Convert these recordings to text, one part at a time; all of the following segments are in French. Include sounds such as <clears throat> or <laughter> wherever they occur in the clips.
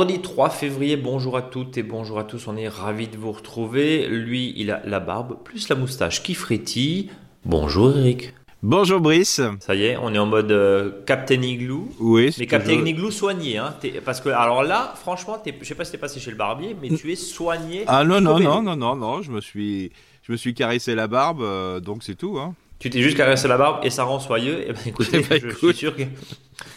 Vendredi 3 février, bonjour à toutes et bonjour à tous, on est ravis de vous retrouver. Lui, il a la barbe plus la moustache qui frétille. Bonjour Eric. Bonjour Brice. Ça y est, on est en mode euh, Captain Igloo. Oui. Mais Captain Igloo soigné, hein. Parce que alors là, franchement, je sais pas si t'es passé chez le barbier, mais tu es soigné. Ah non non non non non non, je me suis je me suis caressé la barbe, euh, donc c'est tout. Hein. Tu t'es juste caressé la barbe et ça rend soyeux. Et eh ben <laughs> écoutez, eh ben, je suis sûr que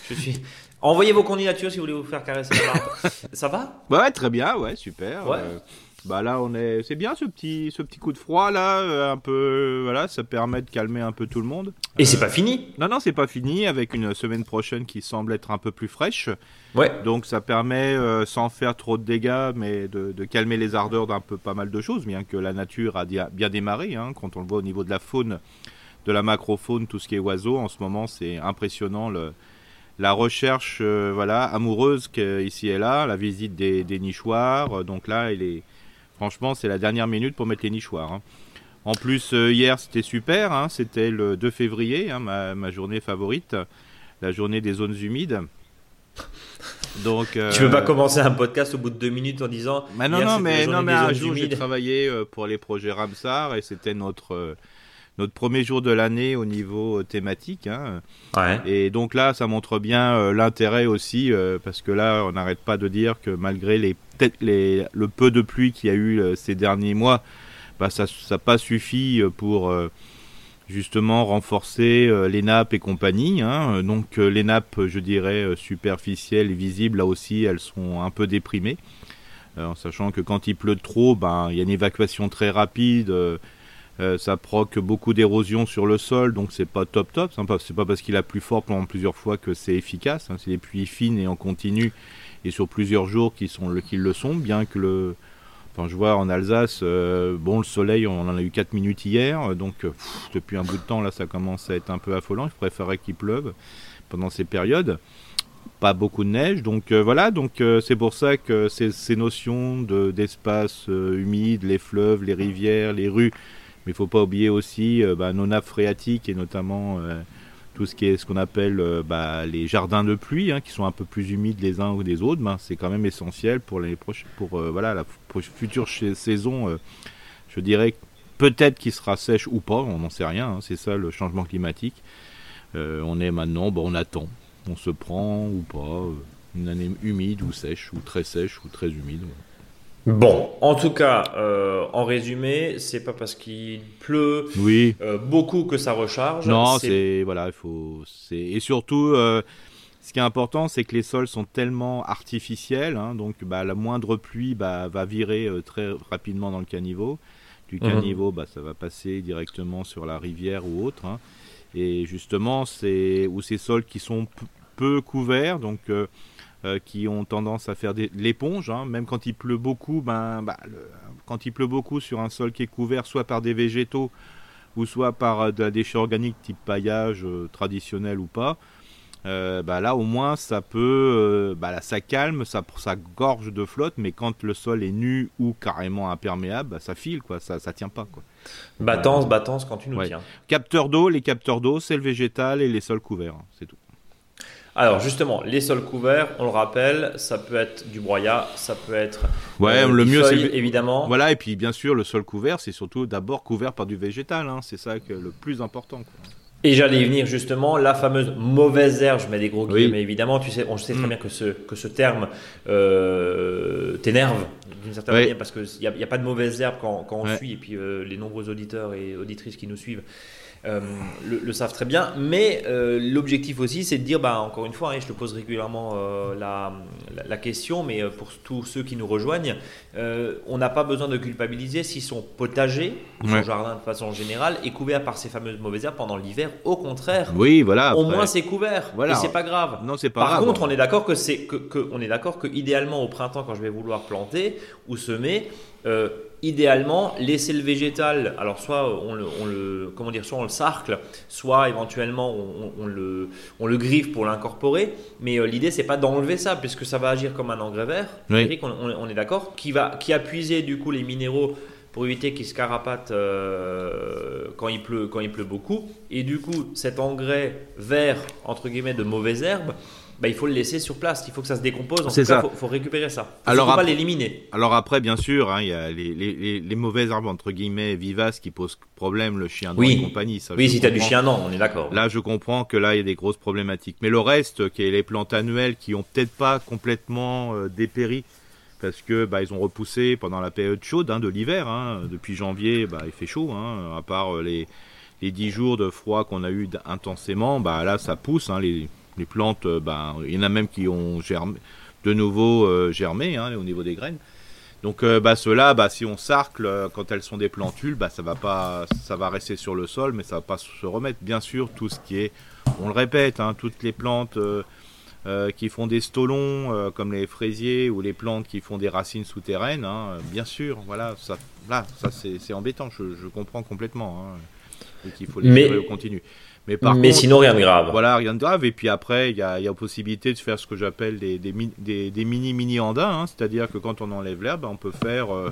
je suis. Envoyez vos candidatures si vous voulez vous faire caresser <laughs> la barbe. ça va Ouais, très bien, ouais, super. Ouais. Euh, bah là, on est, c'est bien ce petit, ce petit coup de froid là, euh, un peu, voilà, ça permet de calmer un peu tout le monde. Et c'est pas fini Non, non, c'est pas fini, avec une semaine prochaine qui semble être un peu plus fraîche. Ouais. Donc ça permet, euh, sans faire trop de dégâts, mais de, de calmer les ardeurs d'un peu pas mal de choses, bien que la nature a bien démarré, hein, quand on le voit au niveau de la faune, de la macrofaune, tout ce qui est oiseaux, en ce moment, c'est impressionnant le la recherche euh, voilà amoureuse ici et là, la visite des, nichoirs. Donc là, il est franchement, c'est la dernière minute pour mettre les nichoirs. Hein. En plus, euh, hier, c'était super. Hein. c'était le 2 février, hein, ma, journée favorite, la journée des zones humides. Donc, tu veux pas euh, commencer un podcast au bout de deux minutes en disant bah non, non, mais, non, mais un jour j'ai travaillé pour les projets Ramsar et c'était notre notre premier jour de l'année au niveau euh, thématique. Hein. Et donc là, ça montre bien euh, l'intérêt aussi, euh, parce que là, on n'arrête pas de dire que malgré les, les, le peu de pluie qu'il y a eu ces derniers mois, bah, ça n'a pas suffi pour justement renforcer les nappes et compagnie. Hein. Donc les nappes, je dirais, superficielles et visibles, là aussi, elles sont un peu déprimées. en sachant que quand il pleut trop, ben, il y a une évacuation très rapide euh, ça provoque beaucoup d'érosion sur le sol, donc c'est pas top top. C'est pas parce qu'il a plus fort pendant plusieurs fois que c'est efficace. Hein. C'est des pluies fines et en continu et sur plusieurs jours qui sont le, qui le sont, bien que le. Enfin, je vois en Alsace, euh, bon, le soleil, on en a eu 4 minutes hier, donc euh, depuis un bout de temps, là, ça commence à être un peu affolant. Je préférerais qu'il pleuve pendant ces périodes. Pas beaucoup de neige, donc voilà, donc c'est pour ça que ces notions d'espace humide, les fleuves, les rivières, les rues, mais il ne faut pas oublier aussi euh, bah, nos nappes phréatiques et notamment euh, tout ce qui est ce qu'on appelle euh, bah, les jardins de pluie, hein, qui sont un peu plus humides les uns ou des autres. Ben, c'est quand même essentiel pour les pour voilà la future saison. je dirais peut-être qu'il sera sèche ou pas, on n'en sait rien. Hein, c'est ça le changement climatique. on est maintenant, on attend, on se prend ou pas une année humide ou sèche ou très sèche ou très humide. Bon, en tout cas, euh, en résumé, c'est pas parce qu'il pleut oui. Euh, beaucoup que ça recharge. Non, c'est voilà, il faut. Et surtout, euh, ce qui est important, c'est que les sols sont tellement artificiels, hein, donc bah, la moindre pluie bah, va virer très rapidement dans le caniveau. Du mhm. caniveau, bah, ça va passer directement sur la rivière ou autre. Hein. Et justement, c'est ou ces sols qui sont peu couverts, donc euh, qui ont tendance à faire de l'éponge, hein. même quand il pleut beaucoup, ben, bah, quand il pleut beaucoup sur un sol qui est couvert soit par des végétaux ou soit par euh, de la déchet organique type paillage euh, traditionnel ou pas, bah, là au moins ça peut, bah, là, ça calme, ça, ça gorge de flotte, mais quand le sol est nu ou carrément imperméable, bah, ça file, quoi, ça, ça tient pas. Quoi. Battance, battance quand tu nous tiens. Capteur d'eau, les capteurs d'eau, c'est le végétal et les sols couverts, hein, c'est tout. Alors justement, les sols couverts, on le rappelle, ça peut être du broyat, ça peut être ouais, euh, le mieux c'est évidemment. Voilà, et puis bien sûr le sol couvert, c'est surtout d'abord couvert par du végétal, hein. c'est ça que le plus important. Et j'allais y venir justement, la fameuse mauvaise herbe, je mets des gros guillemets mais évidemment, tu sais, on sait très mm. bien que ce, que ce terme euh, t'énerve d'une certaine manière parce qu'il n'y a, a, pas de mauvaise herbe quand, quand on suit, et puis euh, les nombreux auditeurs et auditrices qui nous suivent euh, le, savent très bien. Mais euh, l'objectif aussi, c'est de dire, bah, encore une fois, hein, je te pose régulièrement euh, la, la, question, mais pour tous ceux qui nous rejoignent, on n'a pas besoin de culpabiliser si son potager ou son jardin de façon générale est couvert par ces fameuses mauvaises herbes pendant l'hiver. Au contraire, oui, voilà, au moins c'est couvert. Voilà. Et c'est pas grave. Non, c'est pas par grave. contre, on est d'accord que c'est que, que, on est d'accord que idéalement au printemps, quand je vais vouloir planter ou semer, idéalement, laisser le végétal, alors soit on le, on le, comment dire, soit on le sarcle, soit éventuellement on, le, on le griffe pour l'incorporer. Mais euh, l'idée, c'est pas d'enlever ça, puisque ça va agir comme un engrais vert. on, est d'accord, qui va, qui a puisé du coup les minéraux pour éviter qu'ils se carapatent euh, quand il pleut, quand il pleut beaucoup. Et du coup, cet engrais vert entre guillemets de mauvaises herbes bah, il faut le laisser sur place. Il faut que ça se décompose. Ça. Il faut, récupérer ça. Alors, faut pas l'éliminer. Alors après, bien sûr, hein, il y a les, les, les, mauvaises arbres entre guillemets vivaces qui posent problème, le chien oui. et compagnie. Ça, oui, si tu as du chien non, on est d'accord. Là, je comprends que là, il y a des grosses problématiques. Mais le reste, qui est les plantes annuelles, qui ont peut-être pas complètement euh, dépéri parce que bah, ils ont repoussé pendant la période chaude hein, de l'hiver. Hein. Depuis janvier, bah, il fait chaud, hein, à part euh, les les 10 jours de froid qu'on a eu intensément, bah là ça pousse. les, les plantes, euh, ben, il y en a même qui ont germé, de nouveau euh, germé hein, au niveau des graines. Donc euh, bah, ceux-là, bah, si on sarcle quand elles sont des plantules, bah, ça va pas, ça va rester sur le sol, mais ça va pas se remettre. Bien sûr, tout ce qui est, on le répète, hein, toutes les plantes qui font des stolons, comme les fraisiers ou les plantes qui font des racines souterraines, hein, bien sûr, voilà, ça, là, ça c'est embêtant, je, comprends complètement, et qu'il faut les mais... au continu. Mais, par mais sinon, rien de grave. Voilà, rien de grave. Et puis après, il y a, y a possibilité de faire ce que j'appelle des, des, des, mini-mini andins. Hein. C'est-à-dire que quand on enlève l'herbe, on peut faire, euh,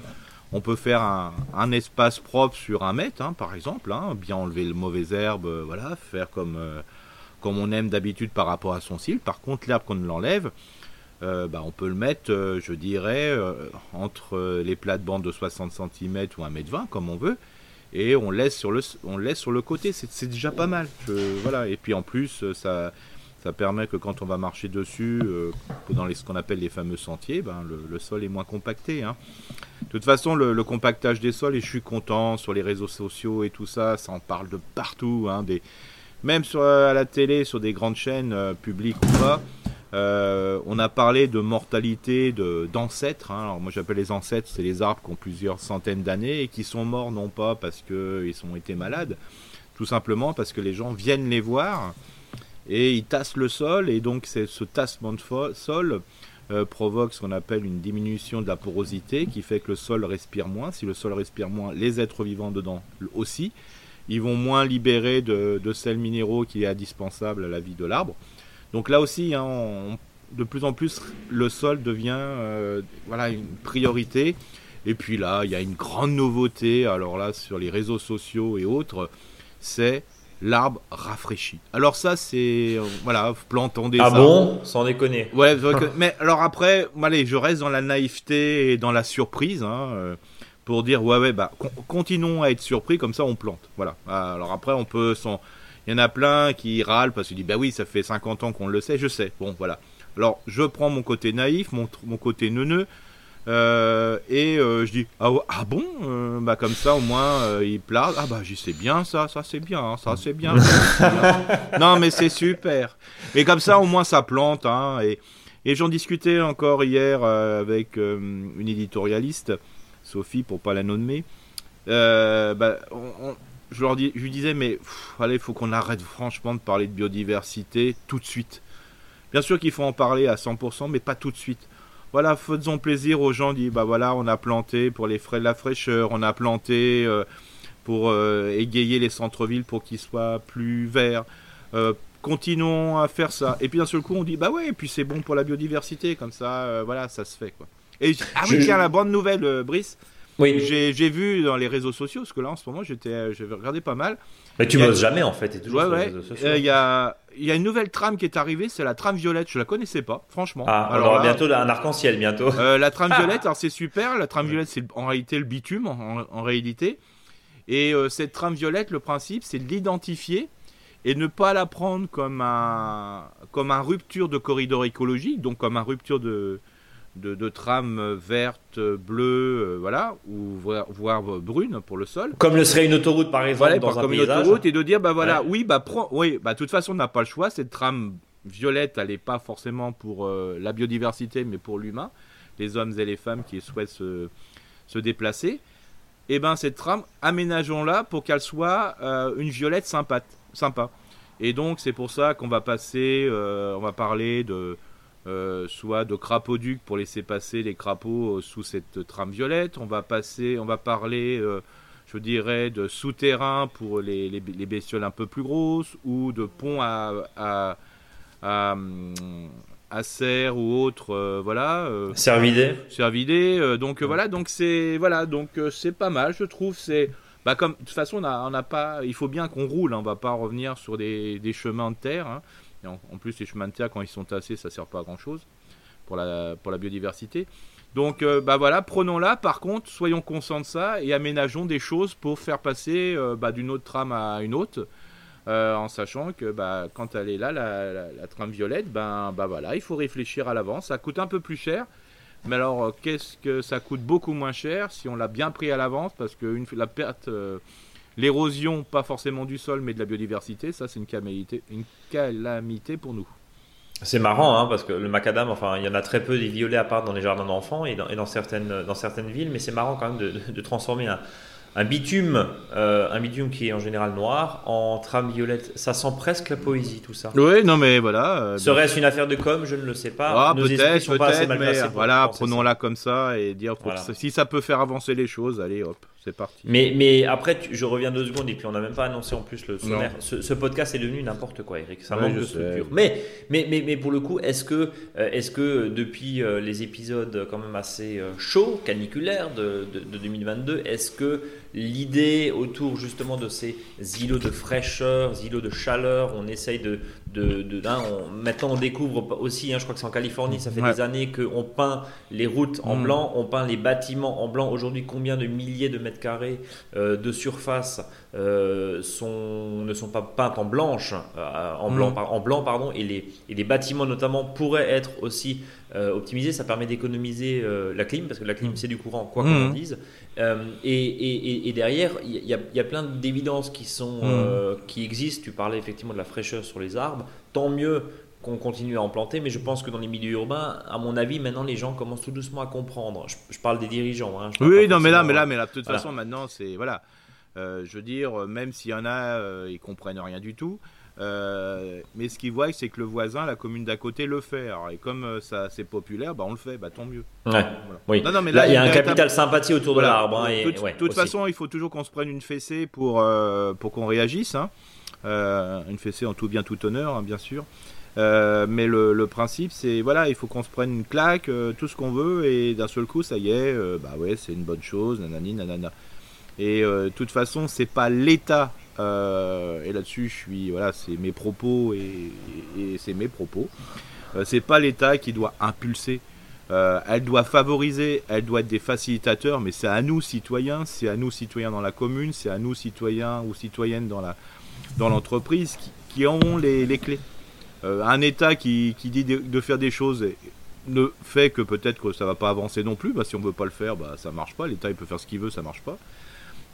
on peut faire un, un, espace propre sur un mètre, hein, par exemple. Hein. Bien enlever le mauvais herbe, euh, voilà, faire comme, euh, comme on aime d'habitude par rapport à son cil. Par contre, l'herbe, qu'on l'enlève, bah, on peut le mettre, je dirais, entre les plates-bandes de 60 cm ou 1m20, comme on veut et on laisse sur le, on laisse sur le côté. C'est déjà pas mal. voilà. Et puis en plus, euh, ça, ça permet que quand on va marcher dessus, euh, dans les, ce qu'on appelle les fameux sentiers, ben, le, sol est moins compacté. Hein. De toute façon, le, compactage des sols, et je suis content sur les réseaux sociaux et tout ça, ça en parle de partout. Hein, des, même sur, à la télé, sur des grandes chaînes euh, publiques ou pas. Euh, on a parlé de mortalité d'ancêtres. Hein. Alors moi j'appelle les ancêtres, c'est les arbres qui ont plusieurs centaines d'années et qui sont morts non pas parce qu'ils ont été malades, tout simplement parce que les gens viennent les voir et ils tassent le sol et donc ce tassement de sol euh, provoque ce qu'on appelle une diminution de la porosité qui fait que le sol respire moins. Si le sol respire moins, les êtres vivants dedans aussi. Ils vont moins libérer de, de sels minéraux qui est indispensable à la vie de l'arbre. Donc là aussi, hein, de plus en plus, le sol devient euh, voilà, une priorité. Et puis là, il y a une grande nouveauté, alors là, sur les réseaux sociaux et autres, c'est l'arbre rafraîchi. Alors ça, c'est... Euh, voilà, plantons des Ah bon? Sans déconner. Ouais, <laughs> mais alors après, allez, je reste dans la naïveté et dans la surprise, hein, euh, pour dire, ouais, ouais, bah, continuons à être surpris, comme ça on plante. Voilà. Alors après, on peut... S'en il y en a plein qui râlent parce qu'ils disent bah oui, ça fait 50 ans qu'on le sait, je sais. Bon, voilà. Alors, je prends mon côté naïf, mon, mon côté neuneux, euh, et euh, je dis ah, ah bon euh, bah comme ça au moins il plate ah bah j'y sais bien ça ça c'est bien hein, ça c'est bien, <laughs> non mais c'est super mais comme ça au moins ça plante hein, et et j'en discutais encore hier avec une éditorialiste Sophie pour pas la nommer bah, on, je, leur dis, je lui disais, mais allez, il faut qu'on arrête franchement de parler de biodiversité tout de suite. Bien sûr qu'il faut en parler à 100%, mais pas tout de suite. Voilà, faisons plaisir aux gens, dit, bah voilà, on a planté pour les frais de la fraîcheur, on a planté euh, pour euh, égayer les centres-villes pour qu'ils soient plus verts. Euh, continuons à faire ça. Et puis d'un seul coup, on dit, bah ouais, et puis c'est bon pour la biodiversité, comme ça, voilà, ça se fait, quoi. Et ah oui, tiens, la bonne nouvelle, Brice, oui. J'ai vu dans les réseaux sociaux, parce que là en ce moment j'étais, euh, j'avais regardé pas mal. Mais tu bosses jamais en fait, toujours sur les réseaux sociaux. Euh, il y, a, y a une nouvelle trame qui est arrivée, c'est la trame violette. Je la connaissais pas, franchement. Ah, alors, bientôt un arc-en-ciel bientôt. Euh, la trame <laughs> violette, alors c'est super. La trame violette, c'est en réalité le bitume en, réalité. Et cette trame violette, le principe, c'est de l'identifier et ne pas la prendre comme un comme un rupture de corridor écologique, donc comme un rupture de de, de trames vertes, bleues, euh, voilà, ou voire, brunes pour le sol. Comme le serait une autoroute par exemple dans un comme une autoroute et de dire bah voilà, oui bah oui bah de toute façon on n'a pas le choix. Cette trame violette, elle n'est pas forcément pour euh, la biodiversité, mais pour l'humain, les hommes et les femmes qui souhaitent se, se déplacer. Et eh ben cette trame, aménageons-la pour qu'elle soit euh, une violette sympa, sympa. Et donc c'est pour ça qu'on va passer, on va parler de euh, soit de crapauduc pour laisser passer les crapauds euh, sous cette trame violette. On va passer, on va parler, euh, je dirais, de souterrain pour les, les, bestioles un peu plus grosses ou de pont à, à, à, serre ou autre, voilà. Cervidé. Cervidé. donc voilà, donc c'est voilà, donc c'est pas mal, je trouve. C'est bah comme de toute façon on a, pas, il faut bien qu'on roule. Hein, on va pas revenir sur des, des chemins de terre. Hein. En, plus, les chemins de terre, quand ils sont tassés, ça sert pas à grand chose pour la, biodiversité. Donc, euh, bah voilà, prenons-la. Par contre, soyons conscients de ça et aménageons des choses pour faire passer euh, bah, d'une autre trame à une autre. Euh, en sachant que bah, quand elle est là, la, trame violette, ben bah voilà, il faut réfléchir à l'avance. Ça coûte un peu plus cher, mais alors qu'est-ce que ça coûte beaucoup moins cher si on l'a bien pris à l'avance Parce que la perte, l'érosion, pas forcément du sol, mais de la biodiversité, ça c'est une calamité, une calamité pour nous. C'est marrant, hein, parce que le macadam, enfin, il y en a très peu des violets à part dans les jardins d'enfants et, dans, certaines, dans certaines villes, mais c'est marrant quand même de, de transformer un, un bitume, euh, un bitume qui est en général noir, en trame violette, ça sent presque la poésie tout ça. Oui, non mais voilà. Euh, Serait-ce une affaire de com Je ne le sais pas. Ah, peut-être, peut-être, mais voilà, prenons-la comme ça et dire si ça peut faire avancer les choses, allez hop c'est parti. Mais, mais après, je reviens deux secondes et puis on n'a même pas annoncé en plus le sommaire. Ce, podcast est devenu n'importe quoi, Eric. Ça manque de structure. Mais, mais, mais, mais, pour le coup, est-ce que, euh, est-ce que depuis euh, les épisodes quand même assez euh, chauds, caniculaires de, de, 2022, est-ce que l'idée autour justement de ces îlots de fraîcheur, îlots de chaleur, on essaye de. de, de hein, maintenant, on découvre aussi, hein, je crois que c'est en Californie, ça fait des années qu'on peint les routes en mm. blanc, on peint les bâtiments en blanc. Aujourd'hui, combien de milliers de mètres carrés euh, de surface euh, sont, ne sont pas peintes en blanche, euh, en, blanc, mm. en blanc pardon, et les, et les bâtiments notamment pourraient être aussi optimisés. Ça permet d'économiser la clim, parce que la clim mm. c'est du courant, quoi qu'on mm. en dise. Et, et, derrière, il y, y, a plein d'évidences qui, sont qui existent. Tu parlais effectivement de la fraîcheur sur les arbres. Tant mieux qu'on continue à en planter, mais je pense que dans les milieux urbains, à mon avis, maintenant les gens commencent tout doucement à comprendre. Je, parle des dirigeants. Hein, oui, non, mais là, mais là, mais là, de toute façon, maintenant, c'est voilà. Euh, je veux dire, même s'il y en a, euh, ils comprennent rien du tout. Euh, mais ce qu'ils voient, c'est que le voisin, la commune d'à côté, le fait. et comme ça, c'est populaire, bah, on le fait, bah, tant mieux. Ouais. Oui. Non, non, mais là, il y a un capital sympathie autour de l'arbre. Hein, de toute, façon, il faut toujours qu'on se prenne une fessée pour, pour qu'on réagisse. Hein. une fessée en tout bien, tout honneur, hein, bien sûr. Euh, mais le, principe, c'est voilà, il faut qu'on se prenne une claque, euh, tout ce qu'on veut, et d'un seul coup, ça y est, euh, bah ouais, c'est une bonne chose, nanani, nanana. Et de toute façon, c'est pas l'État, et là-dessus, je suis, voilà, c'est mes propos et, c'est mes propos. c'est pas l'État qui doit impulser. elle doit favoriser, elle doit être des facilitateurs, mais c'est à nous citoyens, c'est à nous citoyens dans la commune, c'est à nous citoyens ou citoyennes dans la dans l'entreprise qui, qui ont les, les clés. Euh, un État qui, dit de, faire des choses ne fait que peut-être que ça va pas avancer non plus. Bah, si on veut pas le faire, bah, ça marche pas. L'État il peut faire ce qu'il veut, ça marche pas.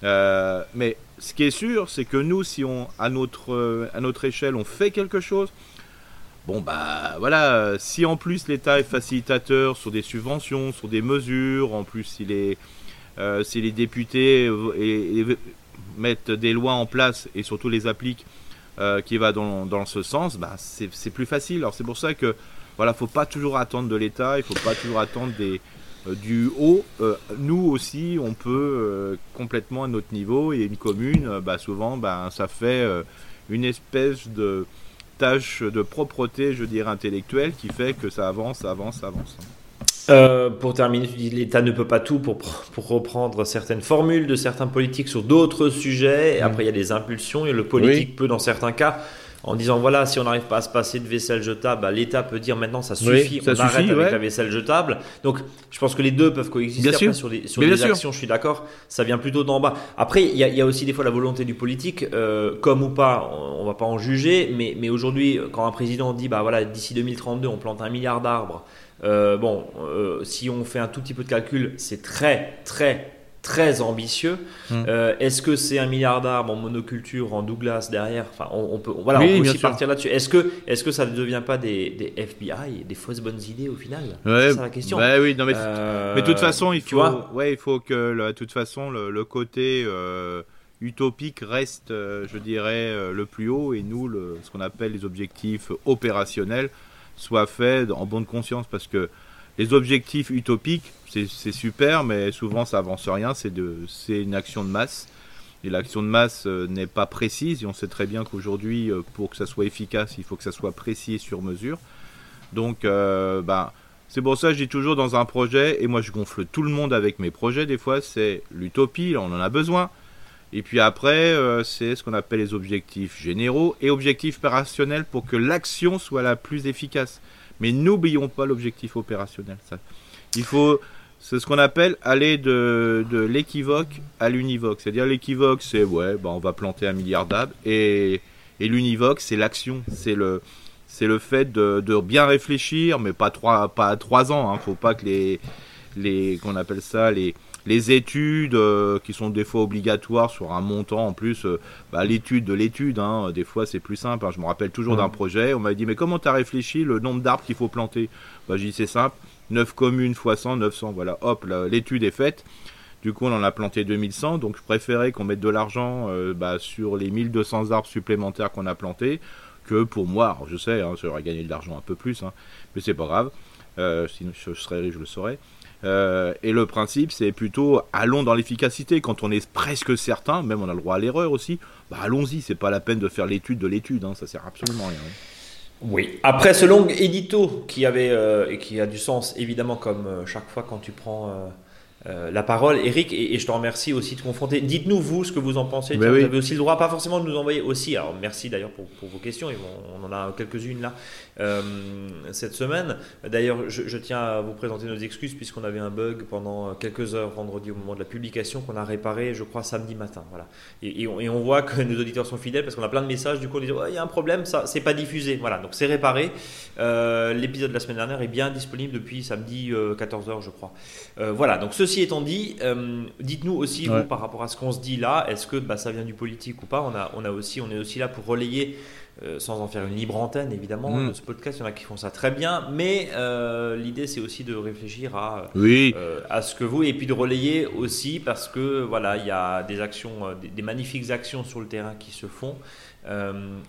Euh, mais ce qui est sûr, c'est que nous, si on à notre à notre échelle, on fait quelque chose. Bon bah voilà, si en plus l'État est facilitateur sur des subventions, sur des mesures, en plus si les, euh, les députés mettent des lois en place et surtout les appliquent euh, qui va dans, dans ce sens, bah, c'est plus facile. Alors c'est pour ça que voilà, faut pas toujours attendre de l'État, il faut pas toujours attendre des, euh, du haut. Euh, nous aussi, on peut complètement à notre niveau et une commune, bah, souvent, bah, ça fait une espèce de tâche de propreté, je dirais, intellectuelle qui fait que ça avance, avance, avance. Euh, pour terminer, tu dis l'État ne peut pas tout pour, pour reprendre certaines formules de certains politiques sur d'autres sujets. Et après, il y a des impulsions et le politique peut, dans certains cas, en disant voilà, si on n'arrive pas à se passer de vaisselle jetable, bah, l'État peut dire maintenant ça suffit, on arrête avec la vaisselle jetable. Donc, je pense que les deux peuvent coexister. Après, sur des, sur des actions, je suis d'accord, ça vient plutôt d'en bas. Après, il y, y, a aussi des fois la volonté du politique, euh, comme ou pas, on, on, va pas en juger, mais, mais aujourd'hui, quand un président dit bah voilà, d'ici 2032, on plante un milliard d'arbres. Euh, bon, euh, si on fait un tout petit peu de calcul, c'est très, très, très ambitieux. Hmm. Euh, est-ce que c'est un milliard d'arbres en monoculture, en Douglas derrière? Enfin, on, peut, voilà, on peut aussi partir là-dessus. Est-ce que, est-ce que ça ne devient pas des, des, FBI, des fausses bonnes idées au final? C'est ça la question. Bah oui, non, mais, mais de toute façon, il faut, ouais, il faut que, de toute façon, le, côté utopique reste, je dirais, le plus haut, et nous, le, ce qu'on appelle les objectifs opérationnels soit fait en bonne conscience parce que les objectifs utopiques, c'est super, mais souvent ça avance rien, c'est une action de masse. Et l'action de masse euh, n'est pas précise, et on sait très bien qu'aujourd'hui, euh, pour que ça soit efficace, il faut que ça soit précis et sur mesure. Donc, euh, ben, c'est pour ça que je toujours dans un projet, et moi je gonfle tout le monde avec mes projets, des fois, c'est l'utopie, on en a besoin. Et puis après, c'est ce qu'on appelle les objectifs généraux et objectifs opérationnels pour que l'action soit la plus efficace. Mais n'oublions pas l'objectif opérationnel. Ça. Il faut, c'est ce qu'on appelle aller de, de l'équivoque à l'univoque. C'est-à-dire l'équivoque, c'est ouais, bah on va planter un milliard d'arbres et, et l'univoque, c'est l'action, c'est le c'est le fait de, de, bien réfléchir, mais pas trois pas trois ans. Hein. Faut pas que les les qu'on appelle ça les les études euh, qui sont des fois obligatoires sur un montant en plus, euh, bah, l'étude de l'étude, hein, des fois c'est plus simple. Hein. Je me rappelle toujours d'un projet, on m'a dit mais comment tu as réfléchi le nombre d'arbres qu'il faut planter? Bah, J'ai dit c'est simple, 9 communes fois 100, 900, voilà, hop, l'étude est faite. Du coup, on en a planté 2100, donc je préférais qu'on mette de l'argent euh, bah, sur les 1200 arbres supplémentaires qu'on a plantés que pour moi. Je sais, hein, j'aurais gagné de l'argent un peu plus, hein, mais c'est pas grave. Euh, sinon, je serais riche, je le saurais. Euh, et le principe, c'est plutôt allons dans l'efficacité. Quand on est presque certain, même on a le droit à l'erreur aussi, bah allons-y. C'est pas la peine de faire l'étude de l'étude, hein, ça sert absolument à rien. Oui. Après ce long édito qui avait euh, et qui a du sens évidemment comme euh, chaque fois quand tu prends euh, la parole, Eric, et, je te remercie aussi de confronter. Dites-nous, vous, ce que vous en pensez. Ben vous avez aussi le droit, pas forcément de nous envoyer aussi. Alors, merci d'ailleurs pour, vos questions. On, en a quelques-unes là euh, cette semaine. D'ailleurs, je, tiens à vous présenter nos excuses puisqu'on avait un bug pendant quelques heures vendredi au moment de la publication qu'on a réparé, je crois, samedi matin. Voilà. Et, on, voit que <laughs> nos auditeurs sont fidèles parce qu'on a plein de messages. Du coup, on dit il y a un problème, ça, c'est pas diffusé. Voilà, donc c'est réparé. Euh, l'épisode de la semaine dernière est bien disponible depuis samedi 14h, je crois. voilà, donc ce Ceci étant dit, euh, dites-nous aussi, vous, par rapport à ce qu'on se dit là, est-ce que bah, ça vient du politique ou pas on, a, on, a aussi, on est aussi là pour relayer, euh, sans en faire une libre antenne évidemment, mm. ce podcast, il y en a qui font ça très bien, mais euh, l'idée c'est aussi de réfléchir à, oui. à ce que vous, et puis de relayer aussi parce que voilà, il y a des actions, des, magnifiques actions sur le terrain qui se font,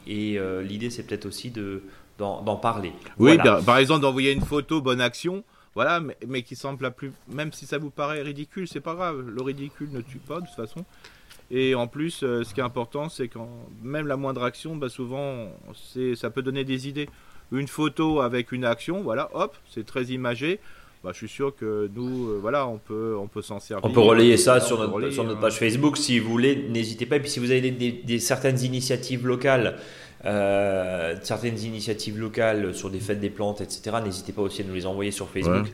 et l'idée c'est peut-être aussi de d'en parler. Oui, par exemple d'envoyer une photo bonne action. Voilà, mais, qui semble la plus. Même si ça vous paraît ridicule, c'est pas grave. Le ridicule ne tue pas de toute façon. Et en plus, euh, ce qui est important, c'est quand même la moindre action, bah souvent, ça peut donner des idées. Une photo avec une action, voilà, hop, c'est très imagé. Bah, je suis sûr que nous, euh, voilà, on peut, on peut s'en servir. On peut relayer ça sur, notre, sur notre, page Facebook si vous voulez. N'hésitez pas. Et puis si vous avez des certaines initiatives locales euh, certaines initiatives locales sur des fêtes des plantes, etc. N'hésitez pas aussi à nous les envoyer sur Facebook,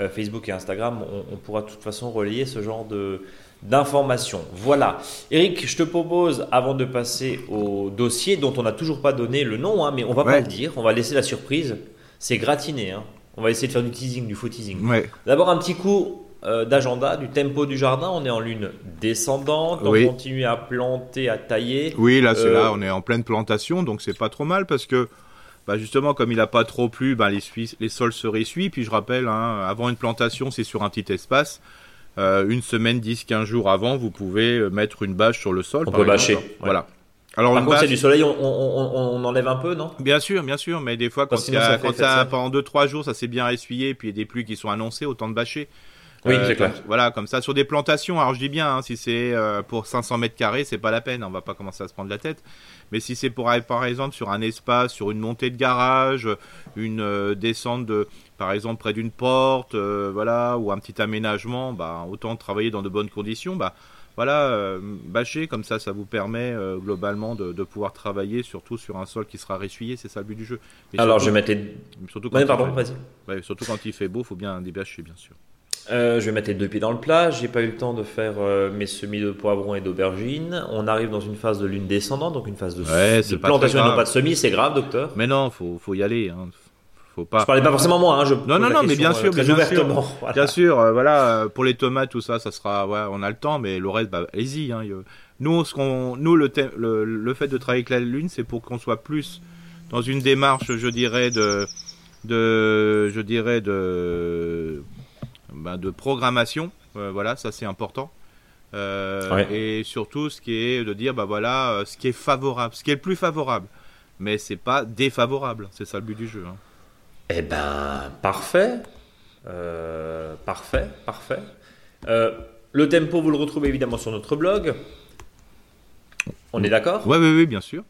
euh, Facebook et Instagram. On, pourra de toute façon relayer ce genre de d'informations. Voilà. Eric, je te propose, avant de passer au dossier dont on n'a toujours pas donné le nom, hein, mais on va pas le dire, on va laisser la surprise. C'est gratiné. Hein. On va essayer de faire du teasing, du faux teasing. D'abord un petit coup euh, d'agenda, du tempo du jardin. On est en lune descendante, on continue à planter, à tailler. Oui, là c'est là, euh, on est en pleine plantation, donc c'est pas trop mal parce que bah justement comme il n'a pas trop plu, bah, les, les sols se ressuient. Puis je rappelle, hein, avant une plantation, c'est sur un petit espace. Euh, une semaine, 10, 15 jours avant, vous pouvez mettre une bâche sur le sol. On peut bâcher. Voilà. Alors, Par contre, c'est du soleil, on, on, on, enlève un peu, non? Bien sûr, bien sûr, mais des fois, quand, il y a, quand ça, pendant 2-3 jours, ça s'est bien essuyé, puis il y a des pluies qui sont annoncées, autant de bâcher. Oui, euh, c'est clair. Voilà, comme ça sur des plantations. Alors je dis bien, hein, si c'est euh, pour 500 mètres carrés, c'est pas la peine. On va pas commencer à se prendre la tête. Mais si c'est pour par exemple sur un espace, sur une montée de garage, une euh, descente de, par exemple près d'une porte, voilà, ou un petit aménagement, bah autant travailler dans de bonnes conditions. Bah voilà, bâcher comme ça, ça vous permet globalement de, de, pouvoir travailler surtout sur un sol qui sera ressuyé, c'est ça le but du jeu. Alors je mettais. Surtout quand, pardon, ouais, surtout quand il fait beau, faut bien débâcher bien sûr. Euh, je vais mettre les deux pieds dans le plat. J'ai pas eu le temps de faire euh, mes semis de poivrons et d'aubergines. On arrive dans une phase de lune descendante, donc une phase de, plantation et non pas de semis. C'est grave, docteur Mais non, faut, faut y aller. Hein. Faut pas. Je parlais pas forcément moi. Hein, je non, non, non, mais bien sûr, bien ouvertement. Sûr, Bien sûr, voilà. Pour les tomates, tout ça, ça sera. Ouais, on a le temps, mais le reste, bah, allez-y. Hein, nous, ce qu'on, nous, le, le, le, fait de travailler avec la lune, c'est pour qu'on soit plus dans une démarche, je dirais, de, de, je dirais, de ben, de programmation. Euh, voilà, ça c'est important. Euh, et surtout, ce qui est de dire, bah voilà, euh, ce qui est favorable, ce qui est le plus favorable. Mais c'est pas défavorable. C'est ça le but du jeu. Hein. Eh ben, parfait. parfait, parfait. le tempo, vous le retrouvez évidemment sur notre blog. On est d'accord? Oui, oui, oui, bien sûr.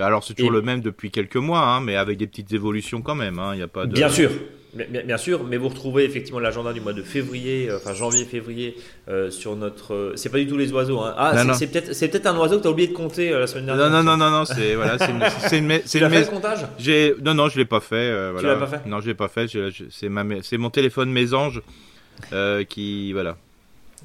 Alors c'est toujours le même depuis quelques mois, hein, mais avec des petites évolutions quand même. Hein. Il y a pas de... Bien sûr, Bien, sûr, mais vous retrouvez effectivement l'agenda du mois de février, euh, enfin janvier-février, euh, sur notre. Euh, c'est pas du tout les oiseaux. Hein. Ah, c'est peut-être c'est peut-être un oiseau que tu as oublié de compter la semaine dernière. Non, non, non, non, non c'est voilà, c'est une, <laughs> Tu l'as fait le comptage? J'ai non, non, je l'ai pas fait. Tu l'as pas fait? Non, je l'ai pas fait. C'est ma, c'est mon téléphone mésange qui voilà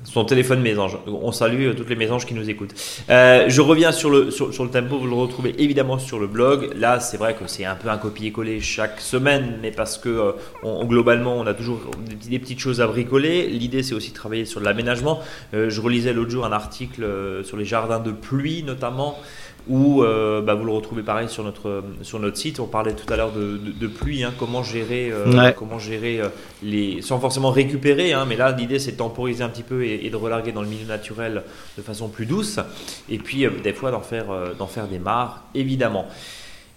son téléphone mésange. On salue euh, toutes les mésanges qui nous écoutent. Euh, je reviens sur le, sur, le tempo, vous le retrouvez évidemment sur le blog. Là, c'est vrai que c'est un peu un copier-coller chaque semaine, mais parce que euh, globalement, on a toujours des, petites choses à bricoler. L'idée, c'est aussi de travailler sur l'aménagement. je relisais l'autre jour un article sur les jardins de pluie, notamment ou euh, bah, vous le retrouvez pareil sur notre, sur notre site. On parlait tout à l'heure de, pluie, hein, comment gérer, euh, comment gérer euh, les, sans forcément récupérer, hein, mais là l'idée c'est de temporiser un petit peu et, de relarguer dans le milieu naturel de façon plus douce, et puis des fois d'en faire, d'en faire des mares, évidemment.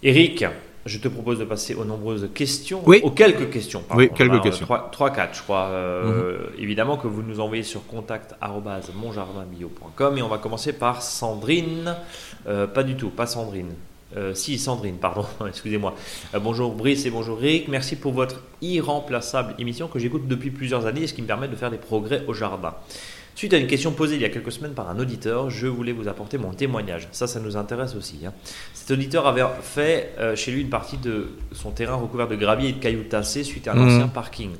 Eric, je te propose de passer aux nombreuses questions, oui. aux quelques questions. Oui, quelques questions. 3-4, je crois. Mhm. Évidemment que vous nous envoyez sur contact.monjardinbio.com et on va commencer par Sandrine. Euh, pas du tout, pas Sandrine. Euh, si, Sandrine, pardon, <laughs> excusez-moi. Euh, bonjour Brice et bonjour Rick. Merci pour votre irremplaçable émission que j'écoute depuis plusieurs années et ce qui me permet de faire des progrès au jardin. Suite à une question posée il y a quelques semaines par un auditeur, je voulais vous apporter mon témoignage. Ça, ça nous intéresse aussi. Hein. Cet auditeur avait fait chez lui une partie de son terrain recouvert de gravier et de cailloux tassés suite à un mmh. ancien parking.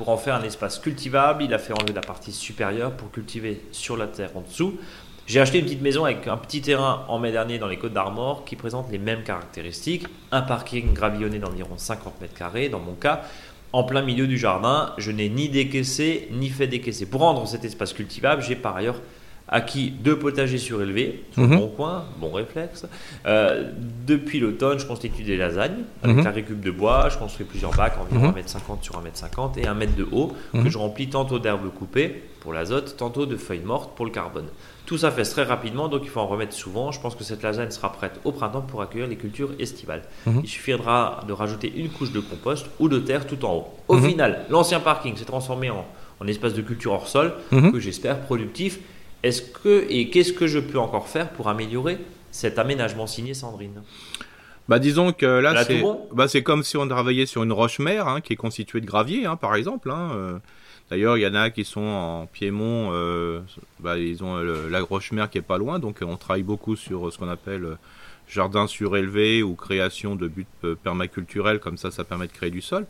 Pour en faire un espace cultivable, il a fait enlever la partie supérieure pour cultiver sur la terre en dessous. J'ai acheté une petite maison avec un petit terrain en mai dernier dans les Côtes d'Armor qui présente les mêmes caractéristiques. Un parking gravillonné d'environ 50 mètres carrés dans mon cas, en plein milieu du jardin. Je n'ai ni décaissé ni fait décaisser. Pour rendre cet espace cultivable, j'ai par ailleurs acquis deux potagers surélevés sur le mhm. bon coin, bon réflexe. Euh, depuis l'automne, je constitue des lasagnes avec mhm. la récup de bois. Je construis plusieurs bacs environ 1m50 mhm. sur 1m50 et 1 mètre de haut que je remplis tantôt d'herbes coupées pour l'azote, tantôt de feuilles mortes pour le carbone. Tout ça fait très rapidement, donc il faut en remettre souvent. Je pense que cette lasagne sera prête au printemps pour accueillir les cultures estivales. Mhm. Il suffira de rajouter une couche de compost ou de terre tout en haut. Au mhm. final, l'ancien parking s'est transformé en, espace de culture hors sol, mhm. que j'espère productif. Est-ce que et qu'est-ce que je peux encore faire pour améliorer cet aménagement signé Sandrine? Bah disons que là, c'est bah, comme si on travaillait sur une roche-mère hein, qui est constituée de gravier, hein, par exemple. Hein, euh. D'ailleurs, il y en a qui sont en Piémont, euh, bah, ils ont la Roche-Mer qui est pas loin, donc on travaille beaucoup sur ce qu'on appelle euh, jardin surélevé ou création de buts euh, permaculturels, comme ça, ça permet de créer du sol.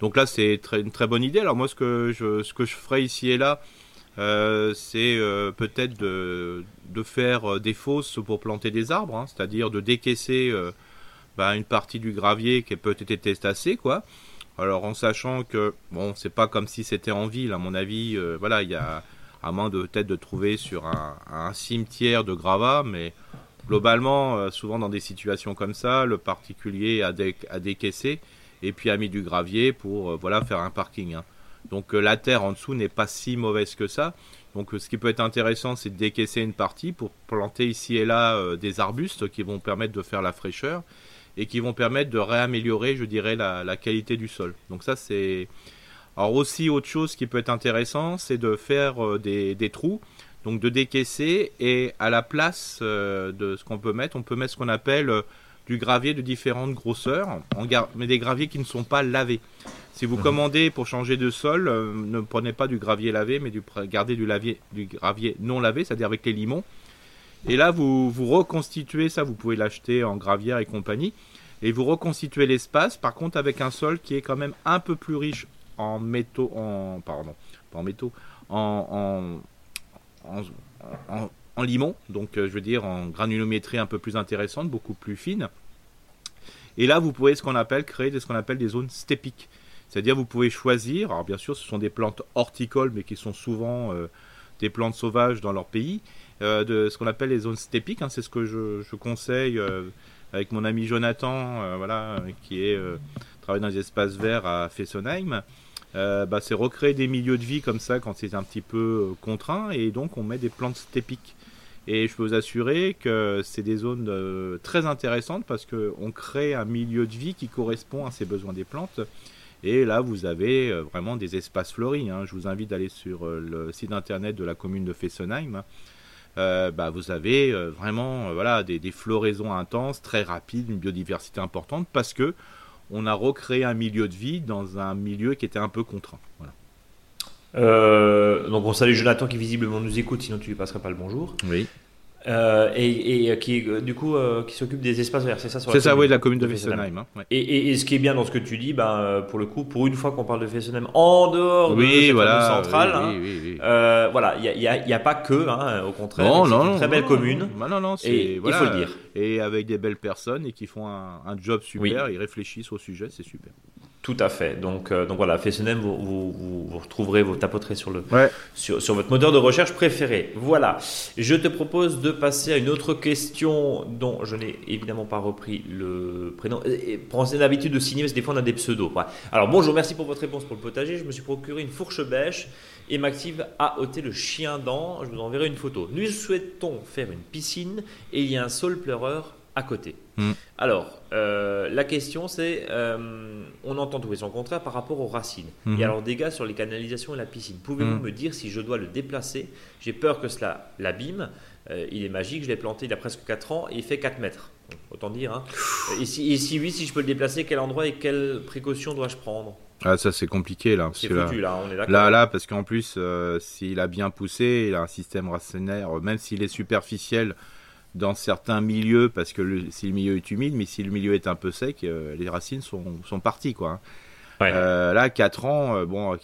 Donc là, c'est une très bonne idée. Alors moi, ce que je, ce que je ferai ici et là, c'est peut-être de, faire des fosses pour planter des arbres, hein, c'est-à-dire de décaisser bah, une partie du gravier qui peut être testacé, quoi alors en sachant que bon, c'est pas comme si c'était en ville, à mon avis, euh, voilà, il y a à moins de peut-être de trouver sur un, cimetière de gravats, mais globalement, euh, souvent dans des situations comme ça, le particulier a, décaissé et puis a mis du gravier pour euh, voilà faire un parking. Hein. Donc la terre en dessous n'est pas si mauvaise que ça. Donc ce qui peut être intéressant, c'est de décaisser une partie pour planter ici et là des arbustes qui vont permettre de faire la fraîcheur et qui vont permettre de réaméliorer, je dirais, la, qualité du sol. Donc ça, c'est... Alors aussi, autre chose qui peut être intéressant, c'est de faire euh, des, trous, donc de décaisser, et à la place euh, de ce qu'on peut mettre, on peut mettre ce qu'on appelle euh, du gravier de différentes grosseurs, mais des graviers qui ne sont pas lavés. Si vous mhm. commandez pour changer de sol, ne prenez pas du gravier lavé, mais du, gardez du, lavier, du gravier non lavé, c'est-à-dire avec les limons. Et là, vous, vous reconstituez ça, vous pouvez l'acheter en gravière et compagnie. Et vous reconstituez l'espace, par contre, avec un sol qui est quand même un peu plus riche en métaux, en, pardon, pas en métaux, en, limon, donc euh, je veux dire en granulométrie un peu plus intéressante, beaucoup plus fine. Et là, vous pouvez ce qu'on appelle créer ce qu'on appelle des zones stépiques. C'est-à-dire, vous pouvez choisir, alors bien sûr, ce sont des plantes horticoles, mais qui sont souvent euh, des plantes sauvages dans leur pays, de ce qu'on appelle les zones stépiques. Hein, c'est ce que je, conseille avec mon ami Jonathan, euh, voilà, qui euh, travaille dans les espaces verts à Fessenheim. Euh, bah, c'est recréer des milieux de vie comme ça quand c'est un petit peu contraint et donc on met des plantes stépiques. Et je peux vous assurer que c'est des zones très intéressantes parce qu'on crée un milieu de vie qui correspond à ces besoins des plantes. Et là, vous avez vraiment des espaces fleuris. Hein. Je vous invite à aller sur le site internet de la commune de Fessenheim bah, vous avez vraiment voilà des, des, floraisons intenses, très rapides, une biodiversité importante parce que on a recréé un milieu de vie dans un milieu qui était un peu contraint. Voilà. donc on salue Jonathan qui visiblement nous écoute, sinon tu lui passerais pas le bonjour. Oui. Euh, et, et, qui du coup euh, qui s'occupe des espaces verts, c'est ça C'est ça, oui, de la commune de Fessenheim. Hein, et, et, ce qui est bien dans ce que tu dis, ben, pour le coup, pour une fois qu'on parle de Fessenheim en dehors de voilà, centrale, hein, euh, voilà, il n'y a, y a, pas que, hein, au contraire, c'est une très belle commune. Non, non, et il faut le dire. Et avec des belles personnes et qui font un, un job super, ils réfléchissent au sujet, c'est super. Tout à fait. Donc, euh, donc voilà, FSNM, vous, vous, vous, retrouverez, vous tapoterez sur, le, sur, sur, votre moteur de recherche préféré. Voilà. Je te propose de passer à une autre question dont je n'ai évidemment pas repris le prénom. Prenez l'habitude de signer parce que des fois on a des pseudos. Alors bonjour, merci pour votre réponse pour le potager. Je me suis procuré une fourche bêche et m'active à ôter le chien dent. Je vous enverrai une photo. Nous souhaitons faire une piscine et il y a un saule pleureur à côté. Hmm. Alors, euh, la question c'est, euh, on entend tout et son contraire par rapport aux racines. Hmm. Et alors, dégâts sur les canalisations et la piscine. Pouvez-vous hmm. me dire si je dois le déplacer? J'ai peur que cela l'abîme. Euh, il est magique, je l'ai planté il y a presque 4 ans et il fait 4 mètres. autant dire. Hein. Et, si, oui, si je peux le déplacer, quel endroit et quelles précautions dois-je prendre? Ah ça c'est compliqué là. C'est foutu là, on est d'accord. Là, là, parce qu'en plus, s'il a bien poussé, il a un système racinaire, même s'il est superficiel, dans certains milieux, parce que si le milieu est humide, mais si le milieu est un peu sec, euh, les racines sont, sont parties. Quoi. Euh, là, 4 ans, euh, bon,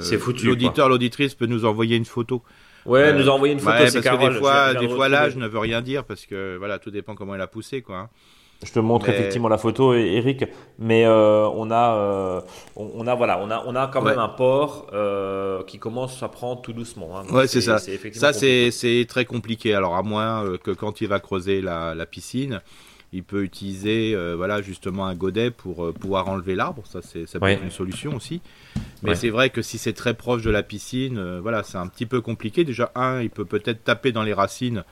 c'est foutu. L'auditeur, l'auditrice peut nous envoyer une photo. Ouais, nous envoyer une photo, c'est Des fois, des fois l'âge ne veut rien dire parce que voilà, tout dépend comment elle a poussé, quoi. Hein. Je te montre effectivement la photo, Eric, mais euh, on a, euh, on, a voilà, on a, on a quand même un port euh, qui commence à prendre tout doucement. Hein. ouais, c'est ça. Ça, c'est très compliqué. Alors à moins que quand il va creuser la, la piscine, il peut utiliser, voilà, justement un godet pour pouvoir enlever l'arbre. Ça, c'est ça peut être une solution aussi. Mais c'est vrai que si c'est très proche de la piscine, voilà, c'est un petit peu compliqué. Déjà, un, il peut peut-être taper dans les racines